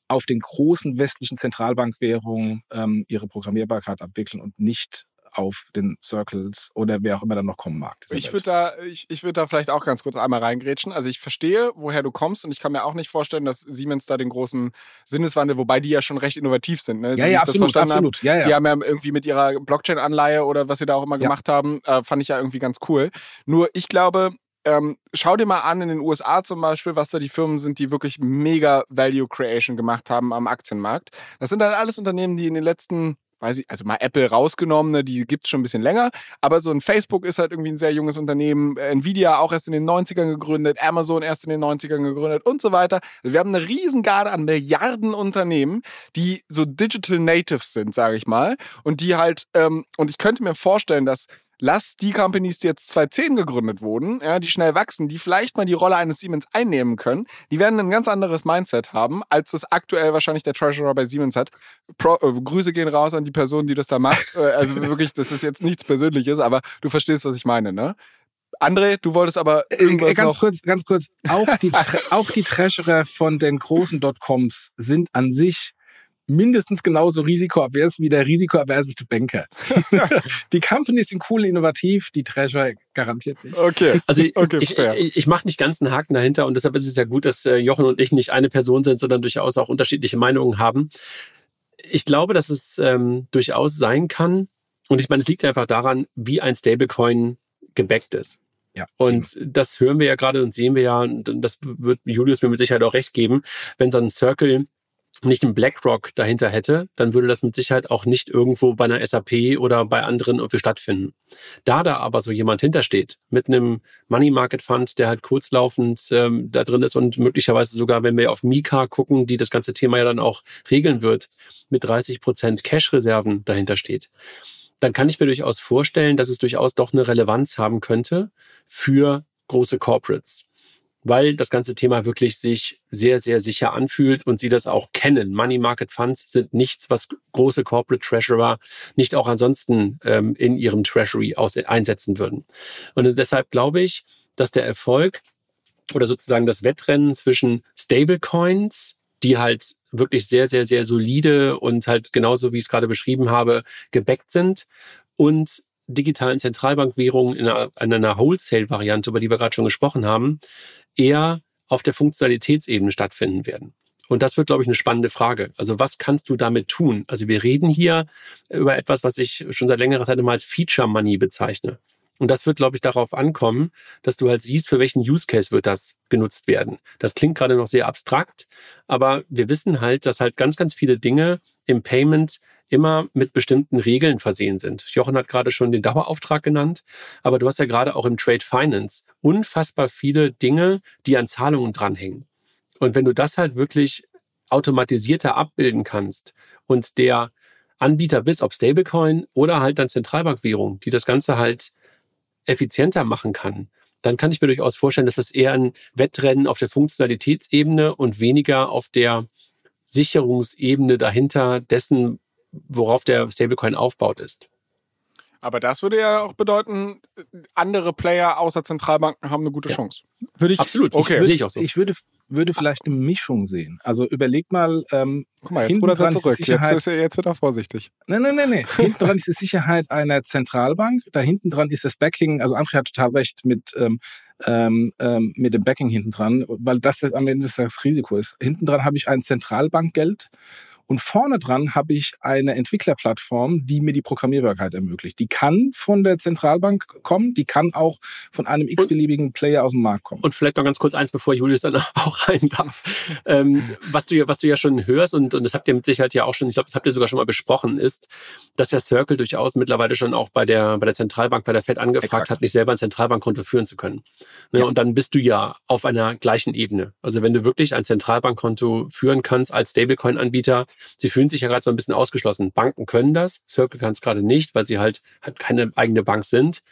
auf den großen westlichen Zentralbankwährungen ähm, ihre Programmierbarkeit abwickeln und nicht auf den Circles oder wer auch immer dann noch kommen mag. Ich würde da, ich, ich würde da vielleicht auch ganz kurz einmal reingrätschen. Also ich verstehe, woher du kommst und ich kann mir auch nicht vorstellen, dass Siemens da den großen Sinneswandel, wobei die ja schon recht innovativ sind. Ne? Ja, ja, absolut, absolut. Hab, ja, ja. Die haben ja irgendwie mit ihrer Blockchain-Anleihe oder was sie da auch immer ja. gemacht haben, äh, fand ich ja irgendwie ganz cool. Nur ich glaube, ähm, schau dir mal an in den USA zum Beispiel, was da die Firmen sind, die wirklich mega Value Creation gemacht haben am Aktienmarkt. Das sind dann alles Unternehmen, die in den letzten weiß ich, also mal Apple rausgenommen, ne, die gibt's schon ein bisschen länger, aber so ein Facebook ist halt irgendwie ein sehr junges Unternehmen, Nvidia auch erst in den 90ern gegründet, Amazon erst in den 90ern gegründet und so weiter. Also wir haben eine Riesengarde an Milliarden Unternehmen, die so Digital Natives sind, sage ich mal, und die halt, ähm, und ich könnte mir vorstellen, dass lass die Companies, die jetzt 2010 gegründet wurden, ja, die schnell wachsen, die vielleicht mal die Rolle eines Siemens einnehmen können, die werden ein ganz anderes Mindset haben, als das aktuell wahrscheinlich der Treasurer bei Siemens hat. Pro, äh, Grüße gehen raus an die Person, die das da macht. Äh, also wirklich, das ist jetzt nichts Persönliches, aber du verstehst, was ich meine, ne? André, du wolltest aber äh, irgendwas ganz noch kurz, ganz kurz. Auch die, auch die Treasurer von den großen Dotcoms sind an sich mindestens genauso risikoavers wie der risikoaverseste Banker. die Companies sind cool, innovativ, die Treasure garantiert nicht. Okay. Also okay, ich, ich, ich mache nicht ganz einen Haken dahinter und deshalb ist es ja gut, dass äh, Jochen und ich nicht eine Person sind, sondern durchaus auch unterschiedliche Meinungen haben. Ich glaube, dass es ähm, durchaus sein kann, und ich meine, es liegt einfach daran, wie ein Stablecoin gebackt ist. Ja. Und das hören wir ja gerade und sehen wir ja, und das wird Julius mir mit Sicherheit auch recht geben, wenn so ein Circle nicht ein BlackRock dahinter hätte, dann würde das mit Sicherheit auch nicht irgendwo bei einer SAP oder bei anderen irgendwie stattfinden. Da da aber so jemand hintersteht, mit einem Money Market Fund, der halt kurzlaufend ähm, da drin ist und möglicherweise sogar, wenn wir auf Mika gucken, die das ganze Thema ja dann auch regeln wird, mit 30 Prozent Cash-Reserven dahinter steht, dann kann ich mir durchaus vorstellen, dass es durchaus doch eine Relevanz haben könnte für große Corporates weil das ganze Thema wirklich sich sehr, sehr sicher anfühlt und sie das auch kennen. Money Market Funds sind nichts, was große Corporate Treasurer nicht auch ansonsten ähm, in ihrem Treasury aus, einsetzen würden. Und deshalb glaube ich, dass der Erfolg oder sozusagen das Wettrennen zwischen Stablecoins, die halt wirklich sehr, sehr, sehr solide und halt genauso, wie ich es gerade beschrieben habe, gebackt sind und digitalen Zentralbankwährungen in einer, in einer Wholesale-Variante, über die wir gerade schon gesprochen haben, eher auf der Funktionalitätsebene stattfinden werden. Und das wird, glaube ich, eine spannende Frage. Also was kannst du damit tun? Also wir reden hier über etwas, was ich schon seit längerer Zeit immer als Feature Money bezeichne. Und das wird, glaube ich, darauf ankommen, dass du halt siehst, für welchen Use Case wird das genutzt werden. Das klingt gerade noch sehr abstrakt, aber wir wissen halt, dass halt ganz, ganz viele Dinge im Payment immer mit bestimmten Regeln versehen sind. Jochen hat gerade schon den Dauerauftrag genannt, aber du hast ja gerade auch im Trade Finance unfassbar viele Dinge, die an Zahlungen dranhängen. Und wenn du das halt wirklich automatisierter abbilden kannst und der Anbieter bist, ob Stablecoin oder halt dann Zentralbankwährung, die das Ganze halt effizienter machen kann, dann kann ich mir durchaus vorstellen, dass das eher ein Wettrennen auf der Funktionalitätsebene und weniger auf der Sicherungsebene dahinter dessen, worauf der Stablecoin aufbaut ist. Aber das würde ja auch bedeuten, andere Player außer Zentralbanken haben eine gute ja. Chance. Würde ich absolut. Okay. Ich, sehe ich auch so. Ich würde würde vielleicht eine Mischung sehen. Also überleg mal, ähm, Guck mal, jetzt rudert er zurück. Jetzt, ist er, jetzt wird er vorsichtig. Nein, nein, nein, nein. hinten dran ist die Sicherheit einer Zentralbank. Da hinten dran ist das Backing. Also André hat total recht mit, ähm, ähm, ähm mit dem Backing hinten dran, weil das, das am Ende das Risiko ist. Hinten dran habe ich ein Zentralbankgeld und vorne dran habe ich eine Entwicklerplattform, die mir die Programmierbarkeit ermöglicht. Die kann von der Zentralbank kommen, die kann auch von einem x-beliebigen Player aus dem Markt kommen. Und vielleicht noch ganz kurz eins, bevor Julius dann auch rein darf. Ähm, was, du ja, was du ja schon hörst, und, und das habt ihr mit Sicherheit ja auch schon, ich glaube, das habt ihr sogar schon mal besprochen, ist, dass der Circle durchaus mittlerweile schon auch bei der, bei der Zentralbank, bei der Fed angefragt Exakt. hat, nicht selber ein Zentralbankkonto führen zu können. Ne? Ja. Und dann bist du ja auf einer gleichen Ebene. Also wenn du wirklich ein Zentralbankkonto führen kannst als Stablecoin-Anbieter, Sie fühlen sich ja gerade so ein bisschen ausgeschlossen. Banken können das, Circle kann es gerade nicht, weil sie halt, halt keine eigene Bank sind.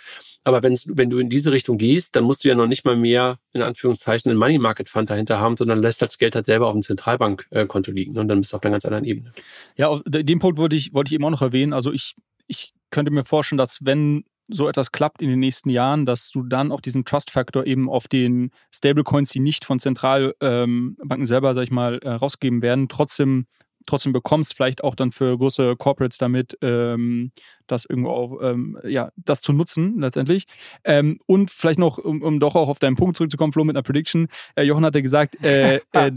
Aber wenn, du in diese Richtung gehst, dann musst du ja noch nicht mal mehr, in Anführungszeichen, einen Money Market Fund dahinter haben, sondern lässt das Geld halt selber auf dem Zentralbankkonto liegen und dann bist du auf einer ganz anderen Ebene. Ja, den Punkt wollte ich, wollte ich eben auch noch erwähnen. Also ich, ich könnte mir vorstellen, dass wenn so etwas klappt in den nächsten Jahren, dass du dann auch diesen Trust-Faktor eben auf den Stablecoins, die nicht von Zentralbanken ähm, selber, sag ich mal, äh, rausgeben werden, trotzdem trotzdem bekommst, vielleicht auch dann für große Corporates damit, ähm, das irgendwo auch, ähm, ja, das zu nutzen letztendlich. Ähm, und vielleicht noch, um, um, doch auch auf deinen Punkt zurückzukommen, Flo, mit einer Prediction. Äh, Jochen hatte gesagt, äh, äh,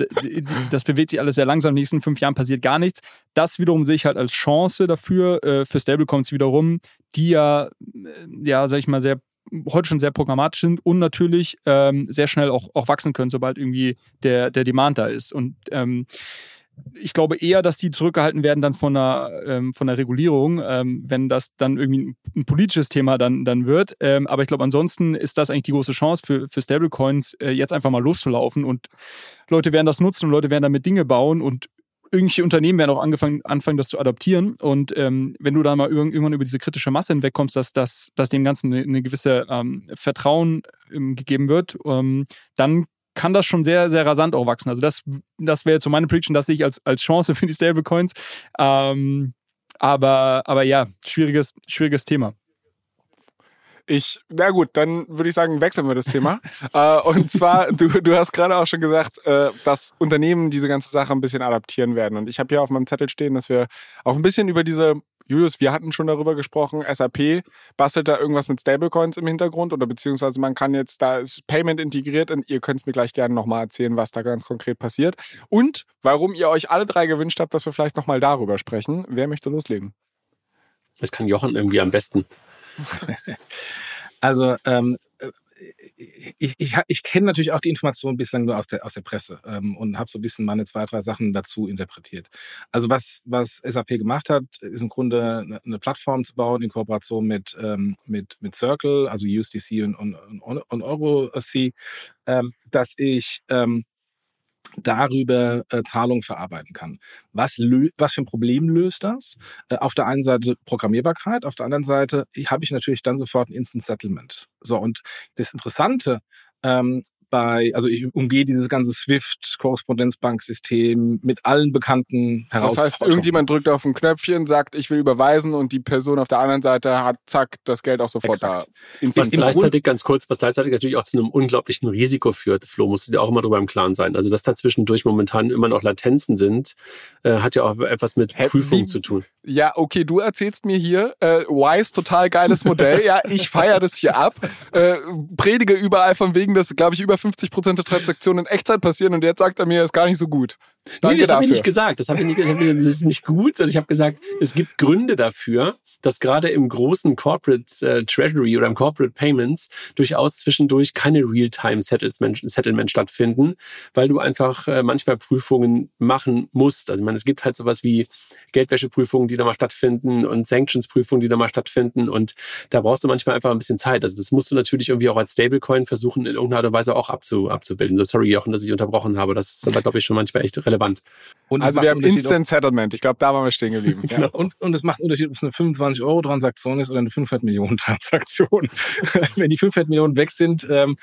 das bewegt sich alles sehr langsam, in den nächsten fünf Jahren passiert gar nichts. Das wiederum sehe ich halt als Chance dafür, äh, für Stablecoins wiederum, die ja, äh, ja, sag ich mal, sehr heute schon sehr programmatisch sind und natürlich ähm, sehr schnell auch, auch wachsen können, sobald irgendwie der, der Demand da ist. Und ähm, ich glaube eher, dass die zurückgehalten werden dann von der, ähm, von der Regulierung, ähm, wenn das dann irgendwie ein politisches Thema dann, dann wird. Ähm, aber ich glaube, ansonsten ist das eigentlich die große Chance für, für Stablecoins, äh, jetzt einfach mal loszulaufen und Leute werden das nutzen und Leute werden damit Dinge bauen und irgendwelche Unternehmen werden auch angefangen, anfangen, das zu adoptieren. Und ähm, wenn du da mal irgendwann über diese kritische Masse hinwegkommst, dass, dass, dass dem Ganzen eine, eine gewisse ähm, Vertrauen ähm, gegeben wird, dann kann das schon sehr, sehr rasant auch wachsen. Also das, das wäre jetzt so meine Prediction, das sehe ich als, als Chance für die Stablecoins. Ähm, aber, aber ja, schwieriges, schwieriges Thema. Ich, na gut, dann würde ich sagen, wechseln wir das Thema. äh, und zwar, du, du hast gerade auch schon gesagt, äh, dass Unternehmen diese ganze Sache ein bisschen adaptieren werden. Und ich habe hier auf meinem Zettel stehen, dass wir auch ein bisschen über diese Julius, wir hatten schon darüber gesprochen, SAP bastelt da irgendwas mit Stablecoins im Hintergrund oder beziehungsweise man kann jetzt, da ist Payment integriert und ihr könnt es mir gleich gerne nochmal erzählen, was da ganz konkret passiert und warum ihr euch alle drei gewünscht habt, dass wir vielleicht nochmal darüber sprechen. Wer möchte loslegen? Das kann Jochen irgendwie am besten. Also ähm, ich, ich, ich kenne natürlich auch die Informationen bislang nur aus der, aus der Presse ähm, und habe so ein bisschen meine zwei, drei Sachen dazu interpretiert. Also was, was SAP gemacht hat, ist im Grunde eine, eine Plattform zu bauen in Kooperation mit, ähm, mit, mit Circle, also USDC und, und, und, und EuroC, ähm, dass ich ähm, darüber äh, Zahlungen verarbeiten kann. Was, was für ein Problem löst das? Äh, auf der einen Seite Programmierbarkeit, auf der anderen Seite habe ich natürlich dann sofort ein Instant Settlement. So, und das Interessante ähm, bei, also ich umgehe dieses ganze Swift-Korrespondenzbanksystem mit allen bekannten Herausforderungen. Das heißt, irgendjemand drückt auf ein Knöpfchen, sagt, ich will überweisen und die Person auf der anderen Seite hat, zack, das Geld auch sofort Exakt. da. Was gleichzeitig, ganz kurz, was gleichzeitig natürlich auch zu einem unglaublichen Risiko führt, Flo, musst du dir auch immer drüber im Klaren sein. Also, dass da zwischendurch momentan immer noch Latenzen sind, äh, hat ja auch etwas mit Prüfung zu tun. Ja, okay, du erzählst mir hier, äh, Wise, total geiles Modell. ja, ich feiere das hier ab. Äh, predige überall von wegen, dass, glaube ich, über 50 Prozent der Transaktionen in Echtzeit passieren und jetzt sagt er mir, das ist gar nicht so gut. Danke nee, das habe ich nicht gesagt. Das ich nicht. Das ist nicht gut, sondern ich habe gesagt, es gibt Gründe dafür, dass gerade im großen Corporate äh, Treasury oder im Corporate Payments durchaus zwischendurch keine Real-Time Settlement stattfinden, weil du einfach äh, manchmal Prüfungen machen musst. Also ich meine, es gibt halt sowas wie Geldwäscheprüfungen, die da mal stattfinden und Sanctions-Prüfungen, die da mal stattfinden und da brauchst du manchmal einfach ein bisschen Zeit. Also das musst du natürlich irgendwie auch als Stablecoin versuchen, in irgendeiner Art und Weise auch abzu, abzubilden. So, sorry, Jochen, dass ich unterbrochen habe. Das ist aber, glaube ich, schon manchmal echt relevant. also wir haben Instant Settlement. Ich glaube, da waren wir stehen geblieben. ja, und, und es macht einen Unterschied, ob es eine 25 Euro Transaktion ist oder eine 500 Millionen Transaktion. Wenn die 500 Millionen weg sind, ähm,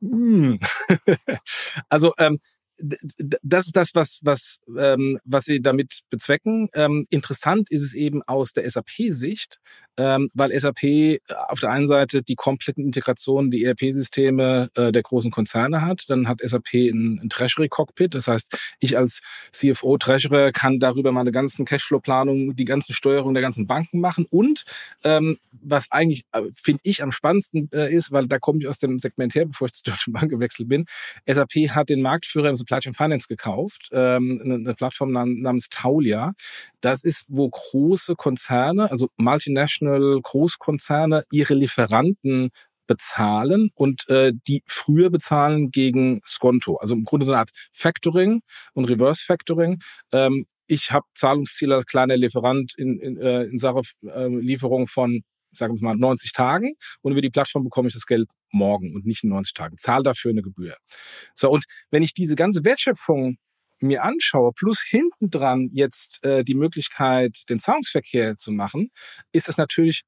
hm. also ähm, das ist das, was, was, ähm, was sie damit bezwecken. Ähm, interessant ist es eben aus der SAP-Sicht, ähm, weil SAP äh, auf der einen Seite die kompletten Integrationen, die ERP-Systeme äh, der großen Konzerne hat. Dann hat SAP ein, ein Treasury-Cockpit. Das heißt, ich als CFO, Treasurer kann darüber meine ganzen Cashflow-Planungen, die ganzen Steuerung der ganzen Banken machen. Und ähm, was eigentlich, äh, finde ich, am spannendsten äh, ist, weil da komme ich aus dem Segment her, bevor ich zur Deutschen Bank gewechselt bin. SAP hat den Marktführer im Supply Chain Finance gekauft, ähm, eine, eine Plattform namens Taulia. Das ist, wo große Konzerne, also multinational Großkonzerne, ihre Lieferanten bezahlen und äh, die früher bezahlen gegen Skonto. Also im Grunde so eine Art Factoring und Reverse Factoring. Ähm, ich habe Zahlungsziele als kleiner Lieferant in, in, äh, in Sache äh, Lieferung von sagen wir mal 90 Tagen und über die Plattform bekomme ich das Geld morgen und nicht in 90 Tagen. Zahl dafür eine Gebühr. So und wenn ich diese ganze Wertschöpfung mir anschaue, plus hinten dran jetzt äh, die Möglichkeit, den Zahlungsverkehr zu machen, ist es natürlich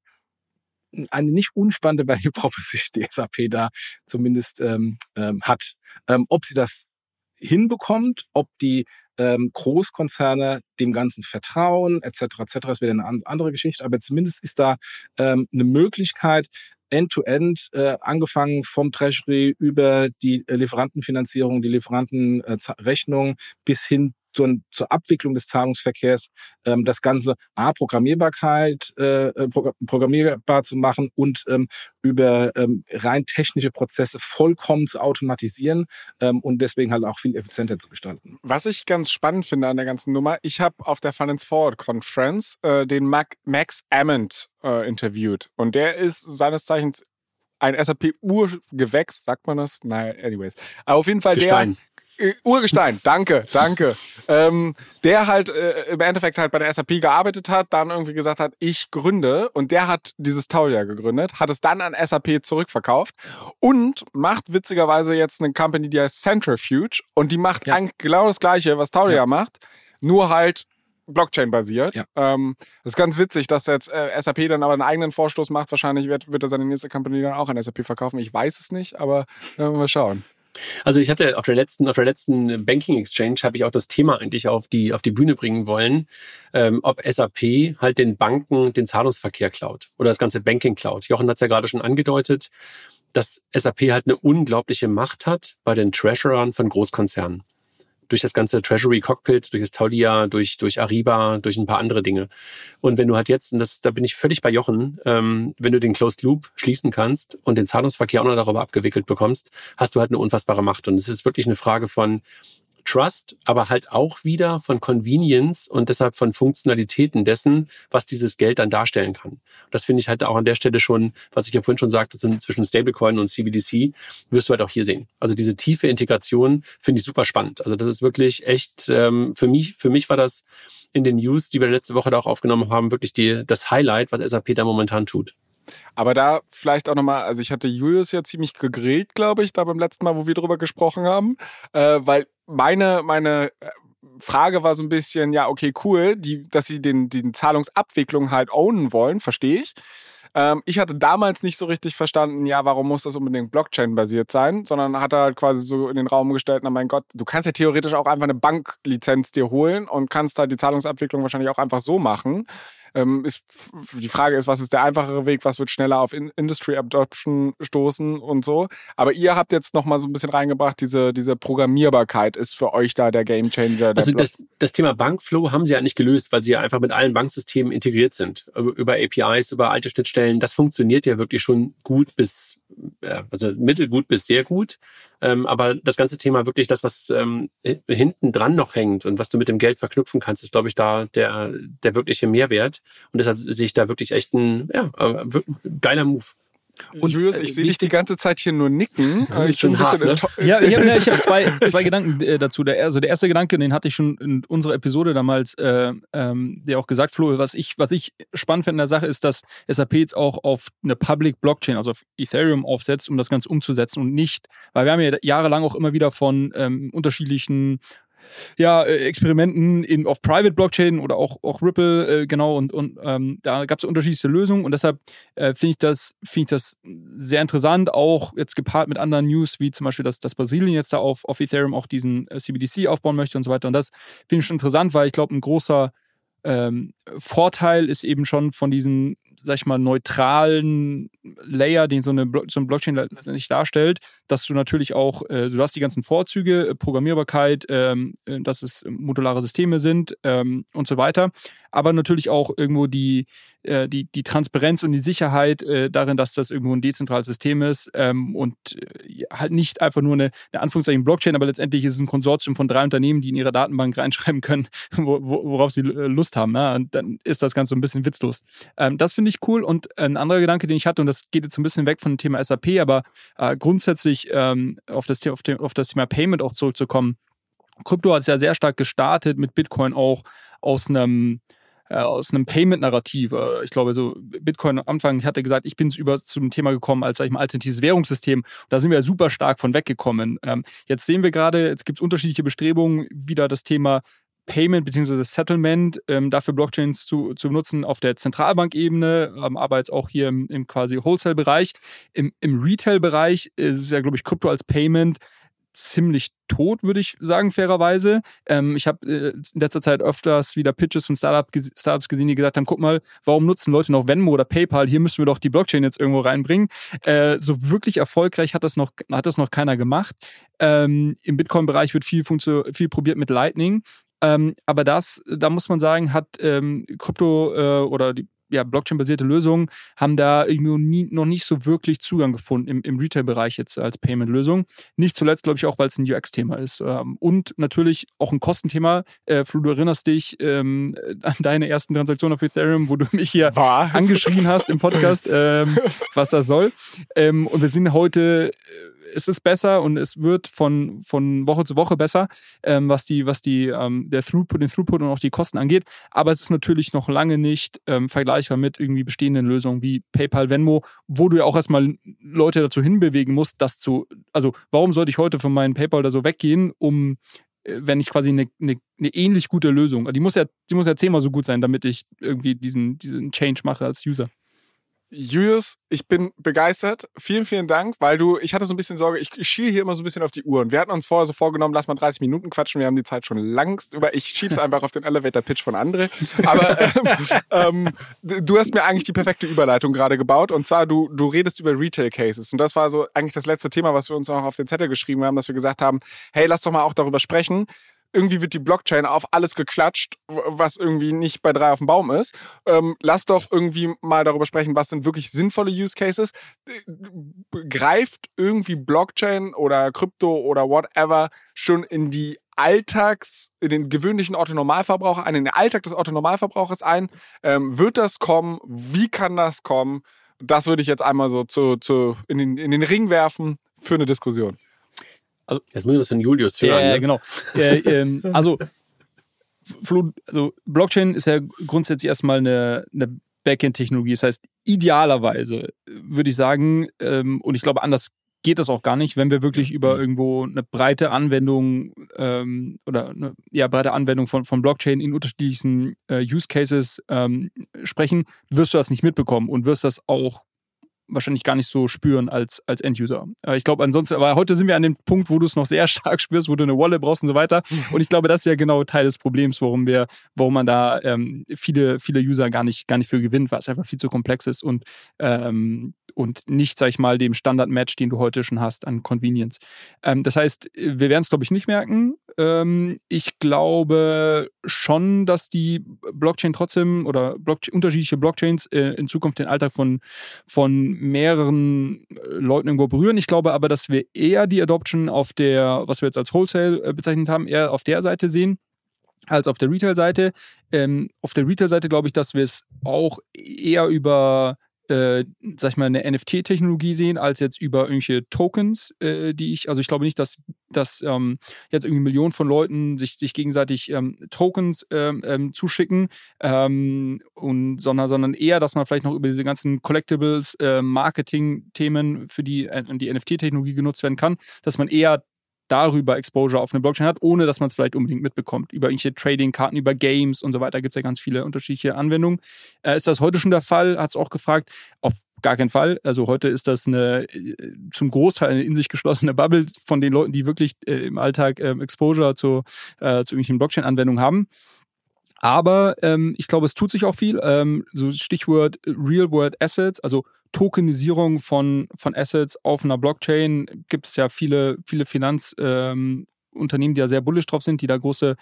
eine nicht unspannende Value Proposition, die SAP da zumindest ähm, ähm, hat. Ähm, ob sie das hinbekommt, ob die ähm, Großkonzerne dem Ganzen vertrauen, etc., etc., das wäre eine andere Geschichte, aber zumindest ist da ähm, eine Möglichkeit, end-to-end, -end, äh, angefangen vom Treasury über die äh, Lieferantenfinanzierung, die Lieferantenrechnung bis hin zur, zur Abwicklung des Zahlungsverkehrs ähm, das Ganze A, Programmierbarkeit, äh, äh programmierbar zu machen und ähm, über ähm, rein technische Prozesse vollkommen zu automatisieren ähm, und deswegen halt auch viel effizienter zu gestalten. Was ich ganz spannend finde an der ganzen Nummer, ich habe auf der Finance Forward Conference äh, den Mac, Max Ammond äh, interviewt und der ist seines Zeichens ein SAP-Urgewächs, sagt man das? Naja, anyways. Aber auf jeden Fall Gestein. Äh, Urgestein, danke, danke. Ähm, der halt äh, im Endeffekt halt bei der SAP gearbeitet hat, dann irgendwie gesagt hat, ich gründe und der hat dieses Taulia gegründet, hat es dann an SAP zurückverkauft und macht witzigerweise jetzt eine Company, die heißt Centrifuge und die macht ja. eigentlich genau das gleiche, was Taulia ja. macht, nur halt Blockchain-basiert. Ja. Ähm, das ist ganz witzig, dass jetzt äh, SAP dann aber einen eigenen Vorstoß macht. Wahrscheinlich wird, wird er seine nächste Company dann auch an SAP verkaufen. Ich weiß es nicht, aber äh, mal schauen. Also ich hatte auf der letzten, auf der letzten Banking Exchange habe ich auch das Thema eigentlich auf die, auf die Bühne bringen wollen, ähm, ob SAP halt den Banken den Zahlungsverkehr klaut oder das ganze Banking klaut. Jochen hat es ja gerade schon angedeutet, dass SAP halt eine unglaubliche Macht hat bei den Treasurern von Großkonzernen durch das ganze Treasury Cockpit, durch das Taulia, durch, durch Ariba, durch ein paar andere Dinge. Und wenn du halt jetzt, und das, da bin ich völlig bei Jochen, ähm, wenn du den Closed Loop schließen kannst und den Zahlungsverkehr auch noch darüber abgewickelt bekommst, hast du halt eine unfassbare Macht. Und es ist wirklich eine Frage von, Trust, aber halt auch wieder von Convenience und deshalb von Funktionalitäten dessen, was dieses Geld dann darstellen kann. Das finde ich halt auch an der Stelle schon, was ich ja vorhin schon sagte, zwischen Stablecoin und CBDC, wirst du halt auch hier sehen. Also diese tiefe Integration finde ich super spannend. Also das ist wirklich echt, ähm, für mich, für mich war das in den News, die wir letzte Woche da auch aufgenommen haben, wirklich die, das Highlight, was SAP da momentan tut. Aber da vielleicht auch nochmal, also ich hatte Julius ja ziemlich gegrillt, glaube ich, da beim letzten Mal, wo wir drüber gesprochen haben, äh, weil meine, meine äh, Frage war so ein bisschen, ja, okay, cool, die, dass sie den, den Zahlungsabwicklung halt ownen wollen, verstehe ich. Ähm, ich hatte damals nicht so richtig verstanden, ja, warum muss das unbedingt Blockchain-basiert sein, sondern hat er halt quasi so in den Raum gestellt, na mein Gott, du kannst ja theoretisch auch einfach eine Banklizenz dir holen und kannst halt die Zahlungsabwicklung wahrscheinlich auch einfach so machen. Ähm, ist, die Frage ist, was ist der einfachere Weg, was wird schneller auf In Industry Adoption stoßen und so. Aber ihr habt jetzt nochmal so ein bisschen reingebracht, diese, diese Programmierbarkeit ist für euch da der Gamechanger. Also das, das Thema Bankflow haben sie ja nicht gelöst, weil sie ja einfach mit allen Banksystemen integriert sind. Über APIs, über alte Schnittstellen. Das funktioniert ja wirklich schon gut bis also mittelgut bis sehr gut. Ähm, aber das ganze Thema wirklich das, was ähm, hinten dran noch hängt und was du mit dem Geld verknüpfen kannst, ist, glaube ich, da der, der wirkliche Mehrwert. Und deshalb sehe ich da wirklich echt ein ja, äh, geiler Move. Und Julius, ich äh, sehe dich die ganze Zeit hier nur nicken. Das ist schon hart, ne? Ja, ich habe hab zwei, zwei Gedanken äh, dazu. Der, also der erste Gedanke, den hatte ich schon in unserer Episode damals äh, ähm, dir auch gesagt, Flo, was ich, was ich spannend finde in der Sache ist, dass SAP jetzt auch auf eine Public Blockchain, also auf Ethereum aufsetzt, um das Ganze umzusetzen und nicht, weil wir haben ja jahrelang auch immer wieder von ähm, unterschiedlichen ja, äh, Experimenten in, auf Private Blockchain oder auch, auch Ripple, äh, genau, und, und ähm, da gab es unterschiedliche Lösungen und deshalb äh, finde ich, das finde ich das sehr interessant, auch jetzt gepaart mit anderen News, wie zum Beispiel, dass, dass Brasilien jetzt da auf, auf Ethereum auch diesen äh, CBDC aufbauen möchte und so weiter. Und das finde ich schon interessant, weil ich glaube, ein großer ähm, Vorteil ist eben schon von diesen, sag ich mal, neutralen Layer, den so eine, so eine Blockchain letztendlich darstellt, dass du natürlich auch, äh, du hast die ganzen Vorzüge, äh, Programmierbarkeit, ähm, äh, dass es modulare Systeme sind ähm, und so weiter, aber natürlich auch irgendwo die, äh, die, die Transparenz und die Sicherheit äh, darin, dass das irgendwo ein dezentrales System ist ähm, und äh, halt nicht einfach nur eine, eine Anführungszeichen Blockchain, aber letztendlich ist es ein Konsortium von drei Unternehmen, die in ihre Datenbank reinschreiben können, wo, worauf sie Lust haben. Ne? Und dann ist das Ganze ein bisschen witzlos. Ähm, das finde ich cool. Und ein anderer Gedanke, den ich hatte, und das geht jetzt ein bisschen weg von dem Thema SAP, aber äh, grundsätzlich ähm, auf, das, auf, dem, auf das Thema Payment auch zurückzukommen. Krypto hat es ja sehr stark gestartet mit Bitcoin auch aus einem äh, aus einem Payment-Narrativ. Äh, ich glaube, so Bitcoin am Anfang, hatte gesagt, ich bin über zum Thema gekommen als, sag ich mal, alternatives Währungssystem. Da sind wir super stark von weggekommen. Ähm, jetzt sehen wir gerade, jetzt gibt es unterschiedliche Bestrebungen, wieder das Thema Payment bzw. Settlement ähm, dafür Blockchains zu, zu nutzen auf der Zentralbankebene, ähm, aber jetzt auch hier im, im quasi Wholesale-Bereich. Im, Im Retail-Bereich ist es ja, glaube ich, Krypto als Payment ziemlich tot, würde ich sagen, fairerweise. Ähm, ich habe äh, in letzter Zeit öfters wieder Pitches von Startup, Startups gesehen, die gesagt haben, guck mal, warum nutzen Leute noch Venmo oder PayPal? Hier müssen wir doch die Blockchain jetzt irgendwo reinbringen. Äh, so wirklich erfolgreich hat das noch, hat das noch keiner gemacht. Ähm, Im Bitcoin-Bereich wird viel, viel probiert mit Lightning. Ähm, aber das, da muss man sagen, hat ähm, Krypto äh, oder die ja, Blockchain-basierte Lösungen haben da irgendwie noch nicht so wirklich Zugang gefunden im, im Retail-Bereich jetzt als Payment-Lösung. Nicht zuletzt, glaube ich, auch, weil es ein UX-Thema ist. Ähm, und natürlich auch ein Kostenthema. Äh, Flo, du erinnerst dich ähm, an deine ersten Transaktionen auf Ethereum, wo du mich hier was? angeschrien hast im Podcast, ähm, was das soll. Ähm, und wir sind heute äh, es ist besser und es wird von, von Woche zu Woche besser, ähm, was die, was die, ähm, der Throughput, den Throughput und auch die Kosten angeht. Aber es ist natürlich noch lange nicht ähm, vergleichbar mit irgendwie bestehenden Lösungen wie PayPal, Venmo, wo du ja auch erstmal Leute dazu hinbewegen musst, das zu, also warum sollte ich heute von meinem PayPal da so weggehen, um äh, wenn ich quasi eine, eine, eine, ähnlich gute Lösung, die muss ja, die muss ja zehnmal so gut sein, damit ich irgendwie diesen, diesen Change mache als User. Julius, ich bin begeistert. Vielen, vielen Dank, weil du, ich hatte so ein bisschen Sorge, ich, schiele hier immer so ein bisschen auf die Uhr. Und wir hatten uns vorher so vorgenommen, lass mal 30 Minuten quatschen. Wir haben die Zeit schon langst über. Ich schieb's einfach auf den Elevator-Pitch von Andre. Aber ähm, ähm, du hast mir eigentlich die perfekte Überleitung gerade gebaut. Und zwar, du, du redest über Retail-Cases. Und das war so eigentlich das letzte Thema, was wir uns auch auf den Zettel geschrieben haben, dass wir gesagt haben, hey, lass doch mal auch darüber sprechen, irgendwie wird die Blockchain auf alles geklatscht, was irgendwie nicht bei drei auf dem Baum ist. Ähm, lass doch irgendwie mal darüber sprechen, was sind wirklich sinnvolle Use Cases. Greift irgendwie Blockchain oder Krypto oder whatever schon in die Alltags, in den gewöhnlichen Autonormalverbraucher in den Alltag des Autonormalverbrauchers ein? Ähm, wird das kommen? Wie kann das kommen? Das würde ich jetzt einmal so zu, zu in, den, in den Ring werfen für eine Diskussion. Also, Jetzt muss ich was von Julius hören. Ja, ne? genau. äh, ähm, also, Flo, also, Blockchain ist ja grundsätzlich erstmal eine, eine Backend-Technologie. Das heißt, idealerweise würde ich sagen, ähm, und ich glaube, anders geht das auch gar nicht, wenn wir wirklich über irgendwo eine breite Anwendung ähm, oder eine ja, breite Anwendung von, von Blockchain in unterschiedlichen äh, Use Cases ähm, sprechen, wirst du das nicht mitbekommen und wirst das auch wahrscheinlich gar nicht so spüren als, als End-User. Äh, ich glaube, ansonsten, aber heute sind wir an dem Punkt, wo du es noch sehr stark spürst, wo du eine Wallet brauchst und so weiter. Und ich glaube, das ist ja genau Teil des Problems, warum wir, warum man da ähm, viele, viele User gar nicht, gar nicht für gewinnt, weil es einfach viel zu komplex ist und, ähm, und nicht, sag ich mal, dem Standard-Match, den du heute schon hast, an Convenience. Ähm, das heißt, wir werden es, glaube ich, nicht merken. Ähm, ich glaube schon, dass die Blockchain trotzdem oder Blockchain, unterschiedliche Blockchains äh, in Zukunft den Alltag von, von mehreren äh, Leuten irgendwo berühren. Ich glaube aber, dass wir eher die Adoption auf der, was wir jetzt als Wholesale äh, bezeichnet haben, eher auf der Seite sehen als auf der Retail-Seite. Ähm, auf der Retail-Seite glaube ich, dass wir es auch eher über äh, sag ich mal, eine NFT-Technologie sehen, als jetzt über irgendwelche Tokens, äh, die ich, also ich glaube nicht, dass, dass ähm, jetzt irgendwie Millionen von Leuten sich, sich gegenseitig ähm, Tokens ähm, ähm zuschicken, ähm, und, sondern, sondern eher, dass man vielleicht noch über diese ganzen Collectibles, äh, Marketing-Themen für die, äh, die NFT-Technologie genutzt werden kann, dass man eher darüber Exposure auf eine Blockchain hat, ohne dass man es vielleicht unbedingt mitbekommt. Über irgendwelche Trading-Karten, über Games und so weiter gibt es ja ganz viele unterschiedliche Anwendungen. Äh, ist das heute schon der Fall? Hat es auch gefragt. Auf gar keinen Fall. Also heute ist das eine äh, zum Großteil eine in sich geschlossene Bubble von den Leuten, die wirklich äh, im Alltag äh, Exposure zu, äh, zu irgendwelchen Blockchain-Anwendungen haben. Aber ähm, ich glaube, es tut sich auch viel. Ähm, so Stichwort Real-World Assets, also Tokenisierung von, von Assets auf einer Blockchain. Gibt es ja viele, viele Finanzunternehmen, ähm, die ja sehr bullish drauf sind, die da große,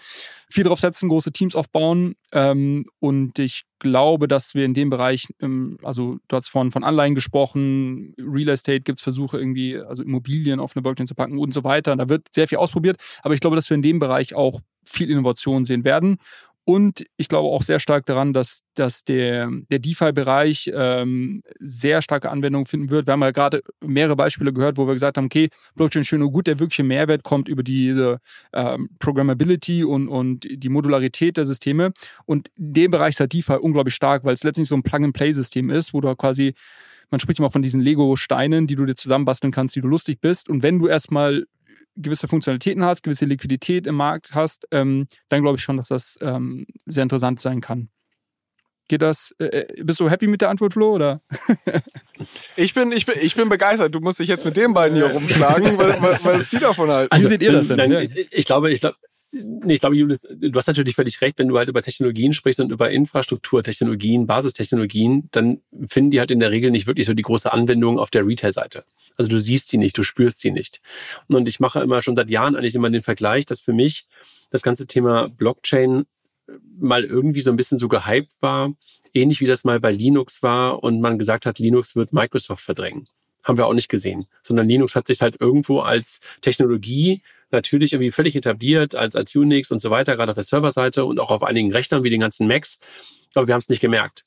viel drauf setzen, große Teams aufbauen. Ähm, und ich glaube, dass wir in dem Bereich, ähm, also du hast von, von Anleihen gesprochen, Real Estate gibt es Versuche irgendwie, also Immobilien auf eine Blockchain zu packen und so weiter. Da wird sehr viel ausprobiert. Aber ich glaube, dass wir in dem Bereich auch viel Innovation sehen werden. Und ich glaube auch sehr stark daran, dass, dass der, der DeFi-Bereich ähm, sehr starke Anwendungen finden wird. Wir haben ja gerade mehrere Beispiele gehört, wo wir gesagt haben, okay, Blockchain schön und gut, der wirkliche Mehrwert kommt über diese ähm, Programmability und, und die Modularität der Systeme. Und in dem Bereich ist halt DeFi unglaublich stark, weil es letztlich so ein Plug-and-Play-System ist, wo du quasi man spricht immer von diesen Lego-Steinen, die du dir zusammenbasteln kannst, die du lustig bist. Und wenn du erstmal gewisse Funktionalitäten hast, gewisse Liquidität im Markt hast, ähm, dann glaube ich schon, dass das ähm, sehr interessant sein kann. Geht das, äh, äh bist du happy mit der Antwort, Flo, oder? ich, bin, ich, bin, ich bin begeistert. Du musst dich jetzt mit den beiden hier rumschlagen, weil, weil, weil die davon halten. Also, Wie seht ihr das denn? Dann, ich glaube, ich glaube, Nee, ich glaube, Julius, du hast natürlich völlig recht, wenn du halt über Technologien sprichst und über Infrastrukturtechnologien, Basistechnologien, dann finden die halt in der Regel nicht wirklich so die große Anwendung auf der Retail-Seite. Also du siehst sie nicht, du spürst sie nicht. Und ich mache immer schon seit Jahren eigentlich immer den Vergleich, dass für mich das ganze Thema Blockchain mal irgendwie so ein bisschen so gehypt war, ähnlich wie das mal bei Linux war und man gesagt hat, Linux wird Microsoft verdrängen. Haben wir auch nicht gesehen, sondern Linux hat sich halt irgendwo als Technologie natürlich irgendwie völlig etabliert als, als Unix und so weiter, gerade auf der Serverseite und auch auf einigen Rechnern wie den ganzen Macs. Aber wir haben es nicht gemerkt.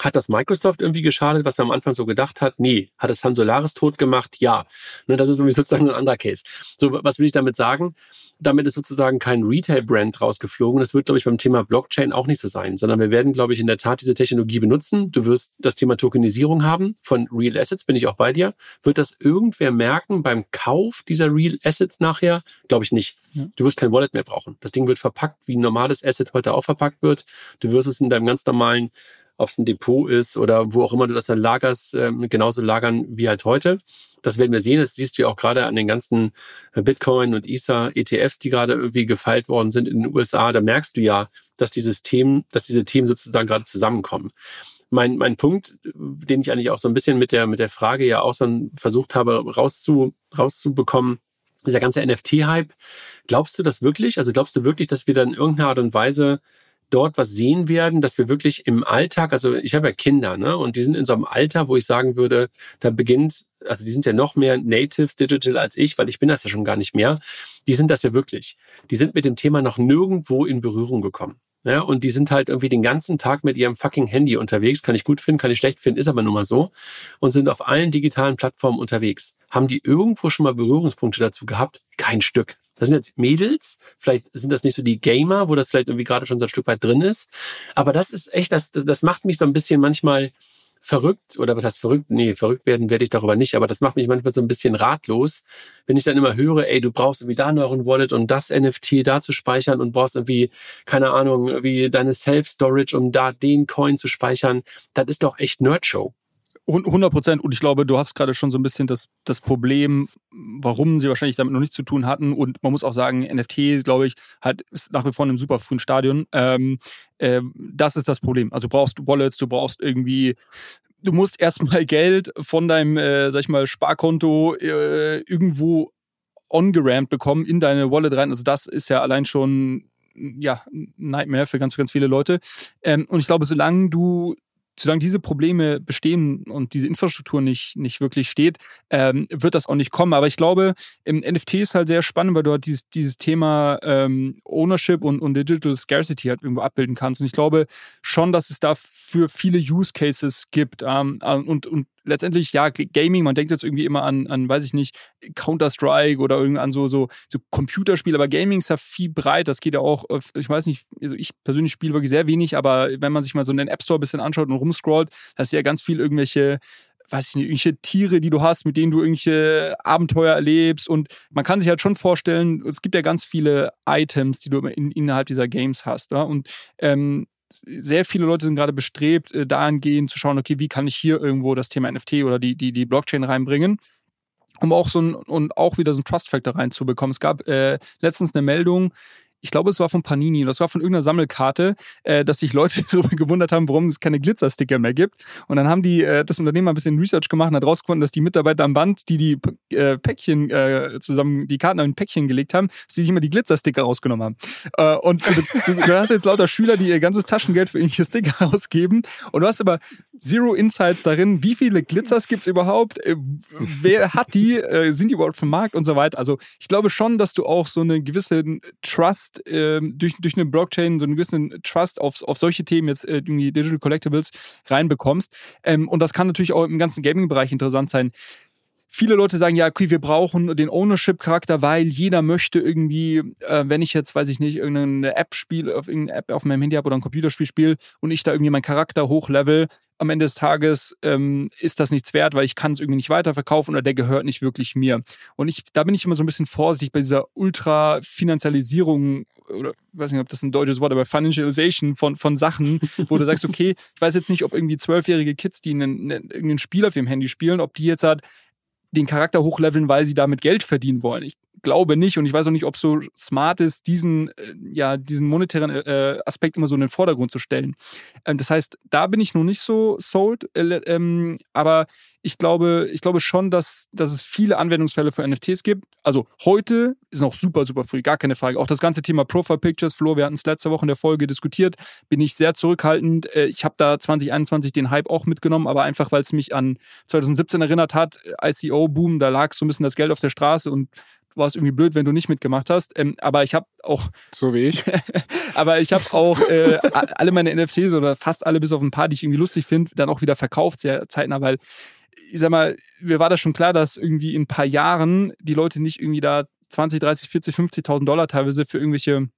Hat das Microsoft irgendwie geschadet, was man am Anfang so gedacht hat? Nee. Hat es Han Solaris tot gemacht? Ja. Ne, das ist sozusagen ein anderer Case. So, was will ich damit sagen? Damit ist sozusagen kein Retail-Brand rausgeflogen. Das wird, glaube ich, beim Thema Blockchain auch nicht so sein, sondern wir werden, glaube ich, in der Tat diese Technologie benutzen. Du wirst das Thema Tokenisierung haben von Real Assets, bin ich auch bei dir. Wird das irgendwer merken beim Kauf dieser Real Assets nachher? Glaube ich nicht. Ja. Du wirst kein Wallet mehr brauchen. Das Ding wird verpackt, wie ein normales Asset heute auch verpackt wird. Du wirst es in deinem ganz normalen ob es ein Depot ist oder wo auch immer du das dann lagerst, äh, genauso lagern wie halt heute. Das werden wir sehen. Das siehst du ja auch gerade an den ganzen äh, Bitcoin und Ether ETFs, die gerade irgendwie gefeilt worden sind in den USA. Da merkst du ja, dass dieses Themen, dass diese Themen sozusagen gerade zusammenkommen. Mein, mein Punkt, den ich eigentlich auch so ein bisschen mit der, mit der Frage ja auch so versucht habe rauszu, rauszubekommen, dieser ganze NFT-Hype. Glaubst du das wirklich? Also glaubst du wirklich, dass wir dann in irgendeiner Art und Weise dort was sehen werden, dass wir wirklich im Alltag, also ich habe ja Kinder, ne, und die sind in so einem Alter, wo ich sagen würde, da beginnt, also die sind ja noch mehr Natives Digital als ich, weil ich bin das ja schon gar nicht mehr. Die sind das ja wirklich. Die sind mit dem Thema noch nirgendwo in Berührung gekommen. Ja, und die sind halt irgendwie den ganzen Tag mit ihrem fucking Handy unterwegs. Kann ich gut finden, kann ich schlecht finden, ist aber nun mal so. Und sind auf allen digitalen Plattformen unterwegs. Haben die irgendwo schon mal Berührungspunkte dazu gehabt? Kein Stück. Das sind jetzt Mädels, vielleicht sind das nicht so die Gamer, wo das vielleicht irgendwie gerade schon so ein Stück weit drin ist. Aber das ist echt, das, das macht mich so ein bisschen manchmal verrückt, oder was heißt verrückt? Nee, verrückt werden werde ich darüber nicht, aber das macht mich manchmal so ein bisschen ratlos, wenn ich dann immer höre, ey, du brauchst irgendwie da noch ein Wallet und das NFT da zu speichern und brauchst irgendwie, keine Ahnung, wie deine Self-Storage, um da den Coin zu speichern. Das ist doch echt Nerdshow. 100 Prozent. Und ich glaube, du hast gerade schon so ein bisschen das, das Problem, warum sie wahrscheinlich damit noch nichts zu tun hatten. Und man muss auch sagen, NFT, glaube ich, hat, ist nach wie vor in einem super frühen Stadion. Ähm, äh, das ist das Problem. Also du brauchst Wallets, du brauchst irgendwie du musst erstmal Geld von deinem, äh, sag ich mal, Sparkonto äh, irgendwo on-gerammt bekommen in deine Wallet rein. Also das ist ja allein schon ja, Nightmare für ganz, ganz viele Leute. Ähm, und ich glaube, solange du solange diese Probleme bestehen und diese Infrastruktur nicht, nicht wirklich steht, ähm, wird das auch nicht kommen. Aber ich glaube, im NFT ist halt sehr spannend, weil du halt dieses, dieses Thema ähm, Ownership und, und Digital Scarcity halt irgendwo abbilden kannst. Und ich glaube schon, dass es da für viele Use Cases gibt. Ähm, und, und letztendlich, ja, Gaming, man denkt jetzt irgendwie immer an, an weiß ich nicht, Counter-Strike oder irgendwie an so, so, so Computerspiele, aber Gaming ist ja viel breit. Das geht ja auch, ich weiß nicht, also ich persönlich spiele wirklich sehr wenig, aber wenn man sich mal so einen App Store ein bisschen anschaut und rumscrollt, da ist ja ganz viel irgendwelche weiß ich nicht, irgendwelche Tiere, die du hast, mit denen du irgendwelche Abenteuer erlebst. Und man kann sich halt schon vorstellen, es gibt ja ganz viele Items, die du in, innerhalb dieser Games hast. Ja? Und ähm, sehr viele Leute sind gerade bestrebt, äh, dahingehend zu schauen, okay, wie kann ich hier irgendwo das Thema NFT oder die, die, die Blockchain reinbringen um auch so ein und auch wieder so ein Trust Factor reinzubekommen. Es gab äh, letztens eine Meldung, ich glaube, es war von Panini, das war von irgendeiner Sammelkarte, äh, dass sich Leute darüber gewundert haben, warum es keine Glitzersticker mehr gibt. Und dann haben die äh, das Unternehmen ein bisschen Research gemacht und hat rausgefunden, dass die Mitarbeiter am Band, die die äh, Päckchen äh, zusammen, die Karten in Päckchen gelegt haben, dass die sich immer die Glitzersticker rausgenommen haben. Äh, und du, du, hast jetzt lauter Schüler, die ihr ganzes Taschengeld für irgendwelche Sticker ausgeben. Und du hast aber Zero Insights darin, wie viele Glitzers gibt es überhaupt, äh, wer hat die, sind die überhaupt vom Markt und so weiter. Also ich glaube schon, dass du auch so eine gewisse Trust äh, durch, durch eine Blockchain, so einen gewissen Trust auf, auf solche Themen jetzt äh, irgendwie Digital Collectibles reinbekommst. Ähm, und das kann natürlich auch im ganzen Gaming-Bereich interessant sein viele Leute sagen, ja, okay, wir brauchen den Ownership-Charakter, weil jeder möchte irgendwie, äh, wenn ich jetzt, weiß ich nicht, irgendeine App spiele, auf irgendeine App auf meinem Handy habe oder ein Computerspiel spiele und ich da irgendwie meinen Charakter hochlevel, am Ende des Tages ähm, ist das nichts wert, weil ich kann es irgendwie nicht weiterverkaufen oder der gehört nicht wirklich mir. Und ich, da bin ich immer so ein bisschen vorsichtig bei dieser Ultra-Finanzialisierung oder ich weiß nicht, ob das ein deutsches Wort, aber Financialization von, von Sachen, wo du sagst, okay, ich weiß jetzt nicht, ob irgendwie zwölfjährige Kids, die einen, einen, irgendein Spiel auf ihrem Handy spielen, ob die jetzt halt den Charakter hochleveln, weil sie damit Geld verdienen wollen. Ich glaube nicht und ich weiß auch nicht, ob es so smart ist, diesen, äh, ja, diesen monetären äh, Aspekt immer so in den Vordergrund zu stellen. Ähm, das heißt, da bin ich noch nicht so sold, äh, ähm, aber ich glaube, ich glaube schon, dass, dass es viele Anwendungsfälle für NFTs gibt. Also heute ist noch super, super früh, gar keine Frage. Auch das ganze Thema Profile Pictures, Flo, wir hatten es letzte Woche in der Folge diskutiert, bin ich sehr zurückhaltend. Äh, ich habe da 2021 den Hype auch mitgenommen, aber einfach, weil es mich an 2017 erinnert hat, ICO-Boom, da lag so ein bisschen das Geld auf der Straße und war es irgendwie blöd, wenn du nicht mitgemacht hast. Ähm, aber ich habe auch. So wie ich. aber ich habe auch äh, alle meine NFTs oder fast alle bis auf ein paar, die ich irgendwie lustig finde, dann auch wieder verkauft, sehr zeitnah, weil ich sag mal, mir war das schon klar, dass irgendwie in ein paar Jahren die Leute nicht irgendwie da 20, 30, 40, 50.000 Dollar teilweise für irgendwelche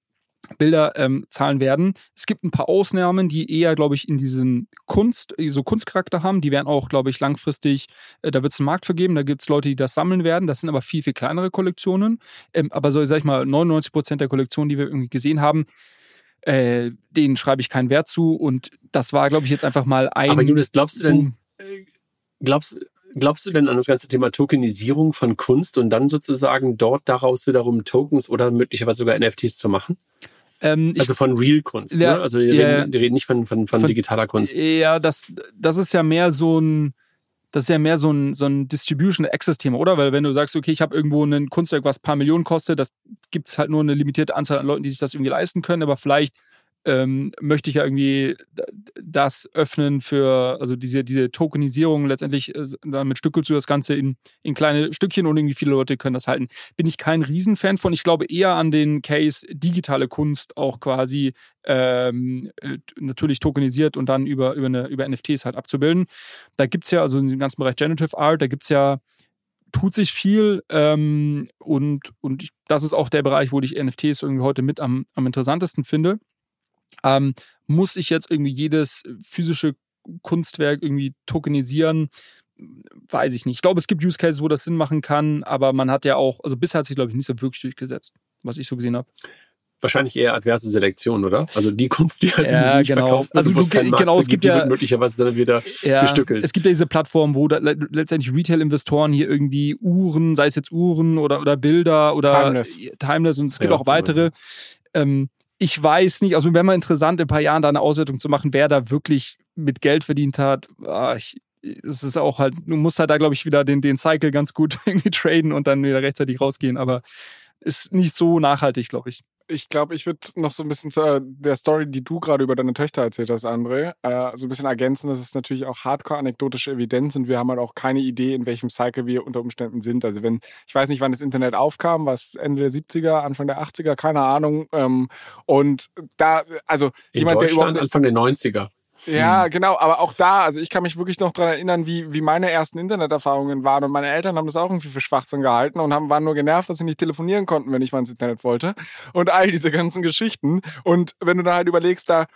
Bilder ähm, zahlen werden. Es gibt ein paar Ausnahmen, die eher, glaube ich, in diesen Kunst, so Kunstcharakter haben. Die werden auch, glaube ich, langfristig, äh, da wird es einen Markt für geben. Da gibt es Leute, die das sammeln werden. Das sind aber viel, viel kleinere Kollektionen. Ähm, aber so, sag ich mal, 99 Prozent der Kollektionen, die wir irgendwie gesehen haben, äh, denen schreibe ich keinen Wert zu. Und das war, glaube ich, jetzt einfach mal ein. Aber Julius, glaubst du denn, äh, glaubst, glaubst du denn an das ganze Thema Tokenisierung von Kunst und dann sozusagen dort daraus wiederum Tokens oder möglicherweise sogar NFTs zu machen? Ähm, also von Real-Kunst, ja, ne? Also wir, ja, reden, wir, reden, nicht von, von, von, von, digitaler Kunst. Ja, das, das ist ja mehr so ein, das ist ja mehr so ein, so ein Distribution-Access-Thema, oder? Weil wenn du sagst, okay, ich habe irgendwo ein Kunstwerk, was ein paar Millionen kostet, das gibt es halt nur eine limitierte Anzahl an Leuten, die sich das irgendwie leisten können, aber vielleicht ähm, möchte ich ja irgendwie das öffnen für, also diese, diese Tokenisierung letztendlich, äh, damit stückelst du das Ganze in, in kleine Stückchen und irgendwie viele Leute können das halten. Bin ich kein Riesenfan von. Ich glaube eher an den Case digitale Kunst auch quasi ähm, äh, natürlich tokenisiert und dann über, über, eine, über NFTs halt abzubilden. Da gibt es ja, also im ganzen Bereich Generative Art, da gibt es ja tut sich viel ähm, und, und ich, das ist auch der Bereich, wo ich NFTs irgendwie heute mit am, am interessantesten finde. Ähm, muss ich jetzt irgendwie jedes physische Kunstwerk irgendwie tokenisieren? Weiß ich nicht. Ich glaube, es gibt Use Cases, wo das Sinn machen kann, aber man hat ja auch, also bisher hat sich, glaube ich, nicht so wirklich durchgesetzt, was ich so gesehen habe. Wahrscheinlich eher adverse Selektion, oder? Also die Kunst, die halt ja, nicht genau. verkauft wird, also du, genau, es gibt ja möglicherweise dann wieder ja, gestückelt. Es gibt ja diese Plattform, wo da, letztendlich Retail-Investoren hier irgendwie Uhren, sei es jetzt Uhren oder, oder Bilder oder Timeless, Timeless und es gibt ja, auch weitere. Ähm, ich weiß nicht, also wäre mal interessant, in ein paar Jahren da eine Auswertung zu machen, wer da wirklich mit Geld verdient hat. Ah, ich, es ist auch halt, du musst halt da, glaube ich, wieder den, den Cycle ganz gut irgendwie traden und dann wieder rechtzeitig rausgehen, aber ist nicht so nachhaltig, glaube ich ich glaube, ich würde noch so ein bisschen zu äh, der Story, die du gerade über deine Töchter erzählt hast, André, äh, so ein bisschen ergänzen. Das ist natürlich auch hardcore-anekdotische Evidenz und wir haben halt auch keine Idee, in welchem Cycle wir unter Umständen sind. Also wenn, ich weiß nicht, wann das Internet aufkam, war es Ende der 70er, Anfang der 80er, keine Ahnung. Ähm, und da, also in jemand, der überhaupt Anfang der 90er. Ja, hm. genau, aber auch da, also ich kann mich wirklich noch dran erinnern, wie, wie meine ersten Interneterfahrungen waren und meine Eltern haben das auch irgendwie für Schwachsinn gehalten und haben, waren nur genervt, dass sie nicht telefonieren konnten, wenn ich mal ins Internet wollte und all diese ganzen Geschichten und wenn du dann halt überlegst, da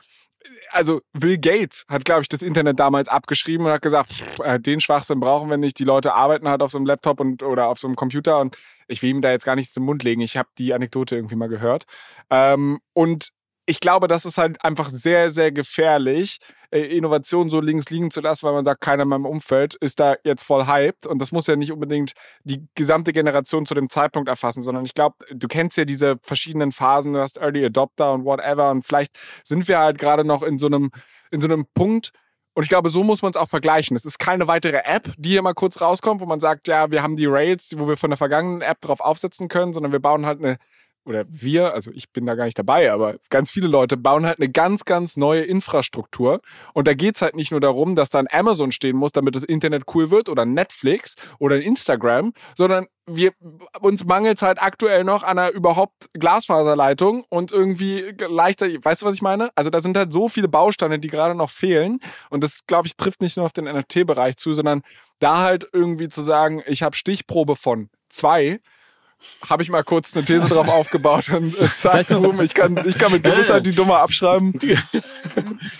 also Bill Gates hat, glaube ich, das Internet damals abgeschrieben und hat gesagt, pff, äh, den Schwachsinn brauchen wir nicht. Die Leute arbeiten halt auf so einem Laptop und oder auf so einem Computer und ich will ihm da jetzt gar nichts im Mund legen. Ich habe die Anekdote irgendwie mal gehört. Ähm, und ich glaube, das ist halt einfach sehr, sehr gefährlich, äh, Innovation so links liegen zu lassen, weil man sagt, keiner in meinem Umfeld ist da jetzt voll hyped. Und das muss ja nicht unbedingt die gesamte Generation zu dem Zeitpunkt erfassen, sondern ich glaube, du kennst ja diese verschiedenen Phasen, du hast Early Adopter und whatever. Und vielleicht sind wir halt gerade noch in so einem, in so einem Punkt, und ich glaube, so muss man es auch vergleichen. Es ist keine weitere App, die hier mal kurz rauskommt, wo man sagt, ja, wir haben die Rails, wo wir von der vergangenen App drauf aufsetzen können, sondern wir bauen halt eine oder wir, also ich bin da gar nicht dabei, aber ganz viele Leute bauen halt eine ganz, ganz neue Infrastruktur. Und da geht's halt nicht nur darum, dass da ein Amazon stehen muss, damit das Internet cool wird oder Netflix oder ein Instagram, sondern wir, uns mangelt halt aktuell noch an einer überhaupt Glasfaserleitung und irgendwie leichter, weißt du, was ich meine? Also da sind halt so viele Bausteine, die gerade noch fehlen. Und das, glaube ich, trifft nicht nur auf den NFT-Bereich zu, sondern da halt irgendwie zu sagen, ich habe Stichprobe von zwei, habe ich mal kurz eine These drauf aufgebaut und äh, zack, boom, ich kann, ich kann mit Gewissheit die Nummer abschreiben.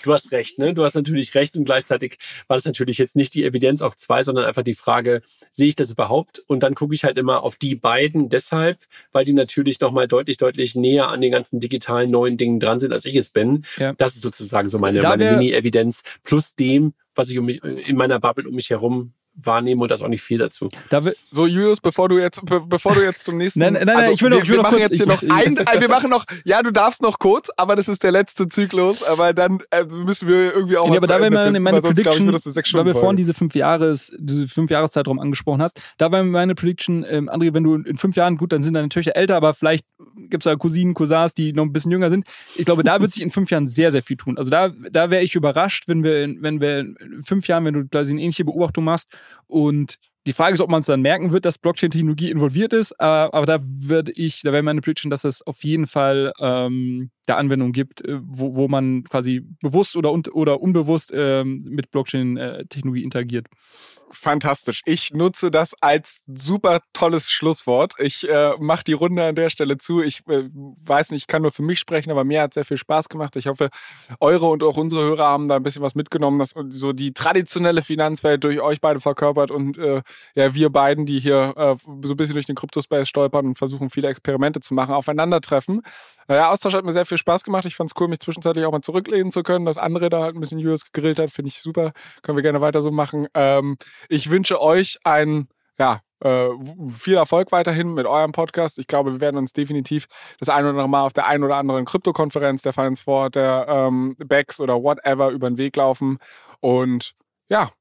Du hast recht, ne? Du hast natürlich recht und gleichzeitig war das natürlich jetzt nicht die Evidenz auf zwei, sondern einfach die Frage, sehe ich das überhaupt? Und dann gucke ich halt immer auf die beiden deshalb, weil die natürlich nochmal deutlich, deutlich näher an den ganzen digitalen neuen Dingen dran sind, als ich es bin. Ja. Das ist sozusagen so meine, meine Mini-Evidenz plus dem, was ich um mich, in meiner Bubble um mich herum wahrnehme und das auch nicht viel dazu. Da so Julius, bevor du jetzt be bevor du jetzt zum nächsten Nein, nein, nein, also, ich will noch wir, ich will wir noch machen kurz, jetzt hier noch ein äh, wir machen noch ja, du darfst noch kurz, aber das ist der letzte Zyklus, aber dann äh, müssen wir irgendwie auch ja, aber da wäre meine, meine Prediction, ich, weil wir vorhin diese fünf Jahres diese fünf Jahreszeitraum angesprochen hast, da wäre meine Prediction ähm, André, wenn du in fünf Jahren gut, dann sind deine Töchter älter, aber vielleicht gibt es ja Cousinen, Cousins, die noch ein bisschen jünger sind. Ich glaube, da wird sich in fünf Jahren sehr sehr viel tun. Also da da wäre ich überrascht, wenn wir wenn wir in fünf Jahren, wenn du quasi eine ähnliche Beobachtung machst und die Frage ist, ob man es dann merken wird, dass Blockchain-Technologie involviert ist, äh, aber da würde ich, da wäre meine Prediction, dass es auf jeden Fall ähm, da Anwendungen gibt, äh, wo, wo man quasi bewusst oder, oder unbewusst ähm, mit Blockchain-Technologie interagiert fantastisch. Ich nutze das als super tolles Schlusswort. Ich äh, mache die Runde an der Stelle zu. Ich äh, weiß nicht, ich kann nur für mich sprechen, aber mir hat sehr viel Spaß gemacht. Ich hoffe, eure und auch unsere Hörer haben da ein bisschen was mitgenommen, dass so die traditionelle Finanzwelt durch euch beide verkörpert und äh, ja, wir beiden, die hier äh, so ein bisschen durch den Kryptospace stolpern und versuchen, viele Experimente zu machen, aufeinandertreffen. Naja, Austausch hat mir sehr viel Spaß gemacht. Ich fand es cool, mich zwischenzeitlich auch mal zurücklehnen zu können. Dass andere da halt ein bisschen Julius gegrillt hat, finde ich super. Können wir gerne weiter so machen. Ähm, ich wünsche euch ein, ja, äh, viel Erfolg weiterhin mit eurem Podcast. Ich glaube, wir werden uns definitiv das ein oder andere Mal auf der ein oder anderen Krypto-Konferenz der Finance for, der ähm, BEX oder whatever über den Weg laufen. Und ja,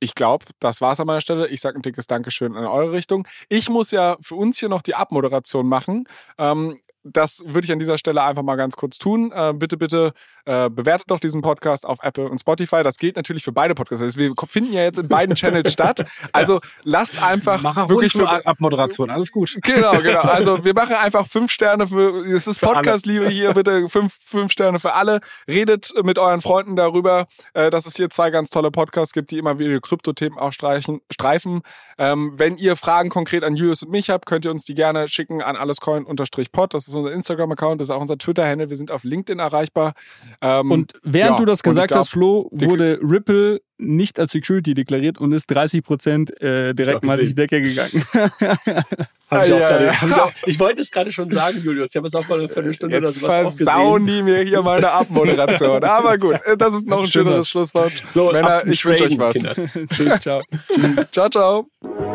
ich glaube, das war's an meiner Stelle. Ich sage ein dickes Dankeschön in eure Richtung. Ich muss ja für uns hier noch die Abmoderation machen. Ähm, das würde ich an dieser Stelle einfach mal ganz kurz tun. Äh, bitte, bitte äh, bewertet doch diesen Podcast auf Apple und Spotify. Das gilt natürlich für beide Podcasts. Also wir finden ja jetzt in beiden Channels statt. Also ja. lasst einfach Mach auch wirklich für Abmoderation. Alles gut. Genau, genau. Also wir machen einfach fünf Sterne für. Es ist Podcast-Liebe hier. Bitte fünf, fünf Sterne für alle. Redet mit euren Freunden darüber, äh, dass es hier zwei ganz tolle Podcasts gibt, die immer wieder Krypto-Themen auch streichen, streifen. Ähm, wenn ihr Fragen konkret an Julius und mich habt, könnt ihr uns die gerne schicken an allescoin-pod. Das ist unser Instagram-Account, das ist auch unser Twitter-Handle. Wir sind auf LinkedIn erreichbar. Ähm, und während ja, du das gesagt glaub, hast, Flo, wurde Ripple nicht als Security deklariert und ist 30 Prozent äh, direkt mal durch die Decke gegangen. Hab ich, auch ja, ja. ich, auch, ich wollte es gerade schon sagen, Julius. Ich habe es auch mal eine Viertelstunde Jetzt oder sowas versauen die mir hier meine Abmoderation. Aber gut, das ist noch ein schöneres Schlusswort. So, Männer, ich wünsche euch was. Tschüss, ciao. Tschüss. Ciao, ciao.